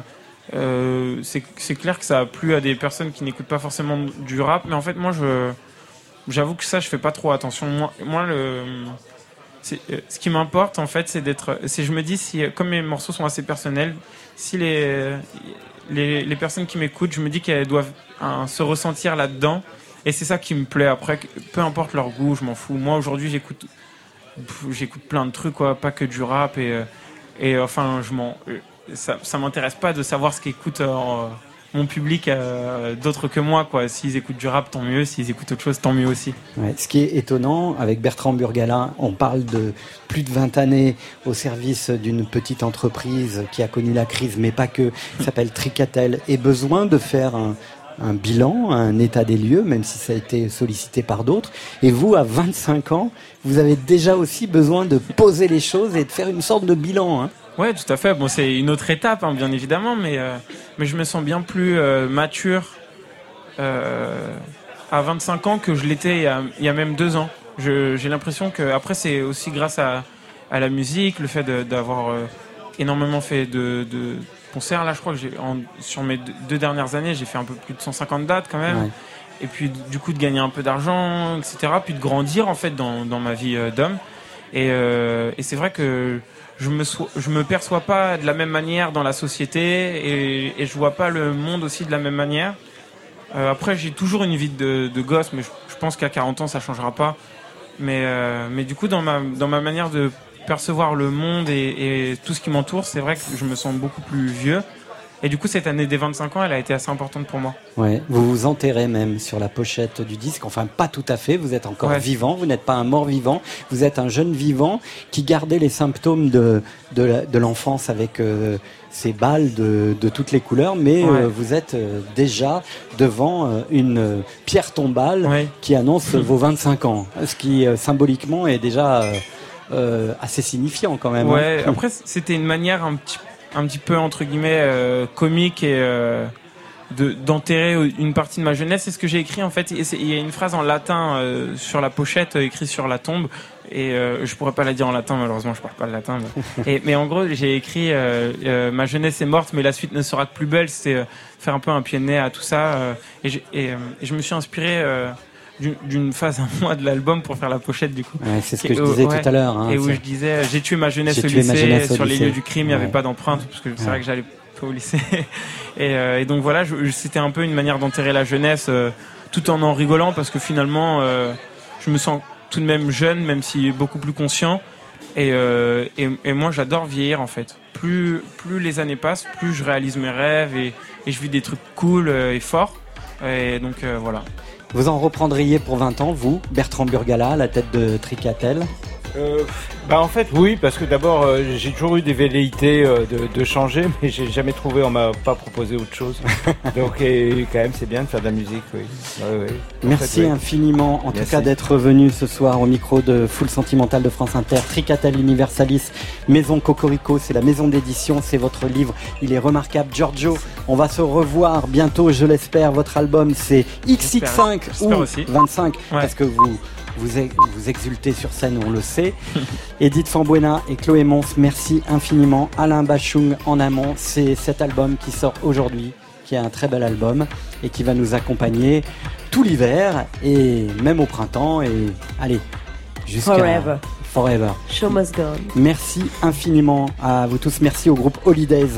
euh, c'est clair que ça a plu à des personnes qui n'écoutent pas forcément du rap, mais en fait moi j'avoue que ça je fais pas trop attention. Moi, le euh, ce qui m'importe en fait c'est d'être je me dis si comme mes morceaux sont assez personnels si les les, les personnes qui m'écoutent je me dis qu'elles doivent hein, se ressentir là dedans et c'est ça qui me plaît. Après peu importe leur goût je m'en fous. Moi aujourd'hui j'écoute j'écoute plein de trucs quoi. Pas que du rap et euh, et enfin je m'en euh, ça ça m'intéresse pas de savoir ce qu'écoute euh, mon public euh, d'autres que moi quoi. S'ils écoutent du rap tant mieux. S'ils écoutent autre chose tant mieux aussi. Ce qui est étonnant, avec Bertrand Burgala, on parle de plus de 20 années au service d'une petite entreprise qui a connu la crise, mais pas que, s'appelle Tricatel, et besoin de faire un, un bilan, un état des lieux, même si ça a été sollicité par d'autres. Et vous, à 25 ans, vous avez déjà aussi besoin de poser les choses et de faire une sorte de bilan. Hein. Ouais, tout à fait. Bon, c'est une autre étape, hein, bien évidemment, mais, euh, mais je me sens bien plus euh, mature euh, à 25 ans que je l'étais il, y a- même deux ans. J'ai l'impression que, après, c'est aussi grâce à, à la musique, le fait d'avoir énormément fait de concerts. Là, je crois que j'ai, en- sur mes deux, dernières années, j'ai fait un peu plus de 150 dates quand même. Ouais. Et puis, du coup, de gagner un peu d'argent, etc. Puis de grandir, en fait, dans, dans ma vie euh, d'homme. Et, euh, et c'est vrai que je me, so- je me perçois pas de la même manière dans la société et, et je vois pas le monde aussi de la même manière. Euh, après, j'ai toujours une vie de, de gosse, mais je, je pense qu'à 40 ans, ça changera pas. Mais, euh, mais du coup, dans ma, dans ma manière de percevoir le monde et, et tout ce qui m'entoure, c'est vrai que je me sens beaucoup plus vieux. Et du coup, cette année des 25 ans, elle a été assez importante pour moi. Ouais, vous vous enterrez même sur la pochette du disque. Enfin, pas tout à fait. Vous êtes encore Ouais. vivant. Vous n'êtes pas un mort vivant. Vous êtes un jeune vivant qui gardait les symptômes de de, l'enfance avec euh, ces balles de, de toutes les couleurs, mais Ouais. euh, vous êtes euh, déjà devant euh, une pierre tombale qui annonce vos 25 ans, ce qui symboliquement est déjà euh, assez signifiant quand même. hein. Ouais, après c'était une manière un petit, un petit peu entre guillemets euh, comique et euh, de d'enterrer une partie de ma jeunesse. C'est ce que j'ai écrit en fait. C'est- Il y a une phrase en latin euh, sur la pochette, euh, écrite sur la tombe. Et je pourrais pas la dire en latin malheureusement, je parle pas le latin. mais- Et, mais en gros, j'ai écrit ma jeunesse est morte, mais la suite ne sera que plus belle. Euh, faire un peu un pied de nez à tout ça. et, euh, et je me suis inspiré. D'une- phase à moi de l'album pour faire la pochette du coup. Ouais, c'est ce Et- que je euh, disais ouais. tout à l'heure, hein, et où je disais euh, j'ai tué ma jeunesse au tué ma lycée, jeunesse au sur les lieux du crime, il n'y avait Ouais. pas d'empreinte parce que c'est Ouais. vrai que j'allais pas au lycée. et, euh, et donc voilà, je- je- c'était un peu une manière d'enterrer la jeunesse euh, tout en en rigolant parce que finalement euh, je me sens tout de même jeune, même si beaucoup plus conscient. Et, euh, et, et moi j'adore vieillir en fait. Plus, plus les années passent, plus je réalise mes rêves et, et je vis des trucs cool euh, et forts. Et donc euh, voilà. Vous en reprendriez pour 20 ans, vous, Bertrand Burgala, la tête de Tricatel? Euh, bah en fait oui parce que d'abord euh, j'ai toujours eu des velléités euh, de, de changer mais j'ai jamais trouvé on m'a pas proposé autre chose donc et, quand même c'est bien de faire de la musique oui Ouais, ouais. En Merci fait, infiniment, en tout cas, d'être venu ce soir au micro de Full Sentimental de France Inter. Tricatel Universalis, Maison Cocorico, c'est la maison d'édition, c'est votre livre. Il est remarquable. Giorgio, on va se revoir bientôt, je l'espère. Votre album, c'est XX5 J'espère ou aussi. 25, parce que vous, vous, ex- vous exultez sur scène, on le sait. Edith Fambuena et Chloé Mons, merci infiniment. Alain Bachung en amont, c'est cet album qui sort aujourd'hui, qui est un très bel album et qui va nous accompagner tout l'hiver et même au printemps et allez, jusqu'à Forever. Forever. Show must go. Merci infiniment à vous tous. Merci au groupe Holidays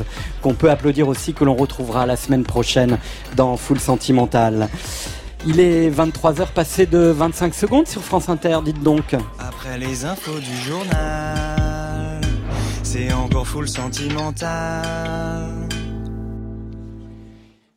qu'on peut applaudir aussi, que l'on retrouvera la semaine prochaine dans Full Sentimental. Il est 23h passé de 25 secondes sur France Inter, dites donc. Après les infos du journal, c'est encore full sentimental.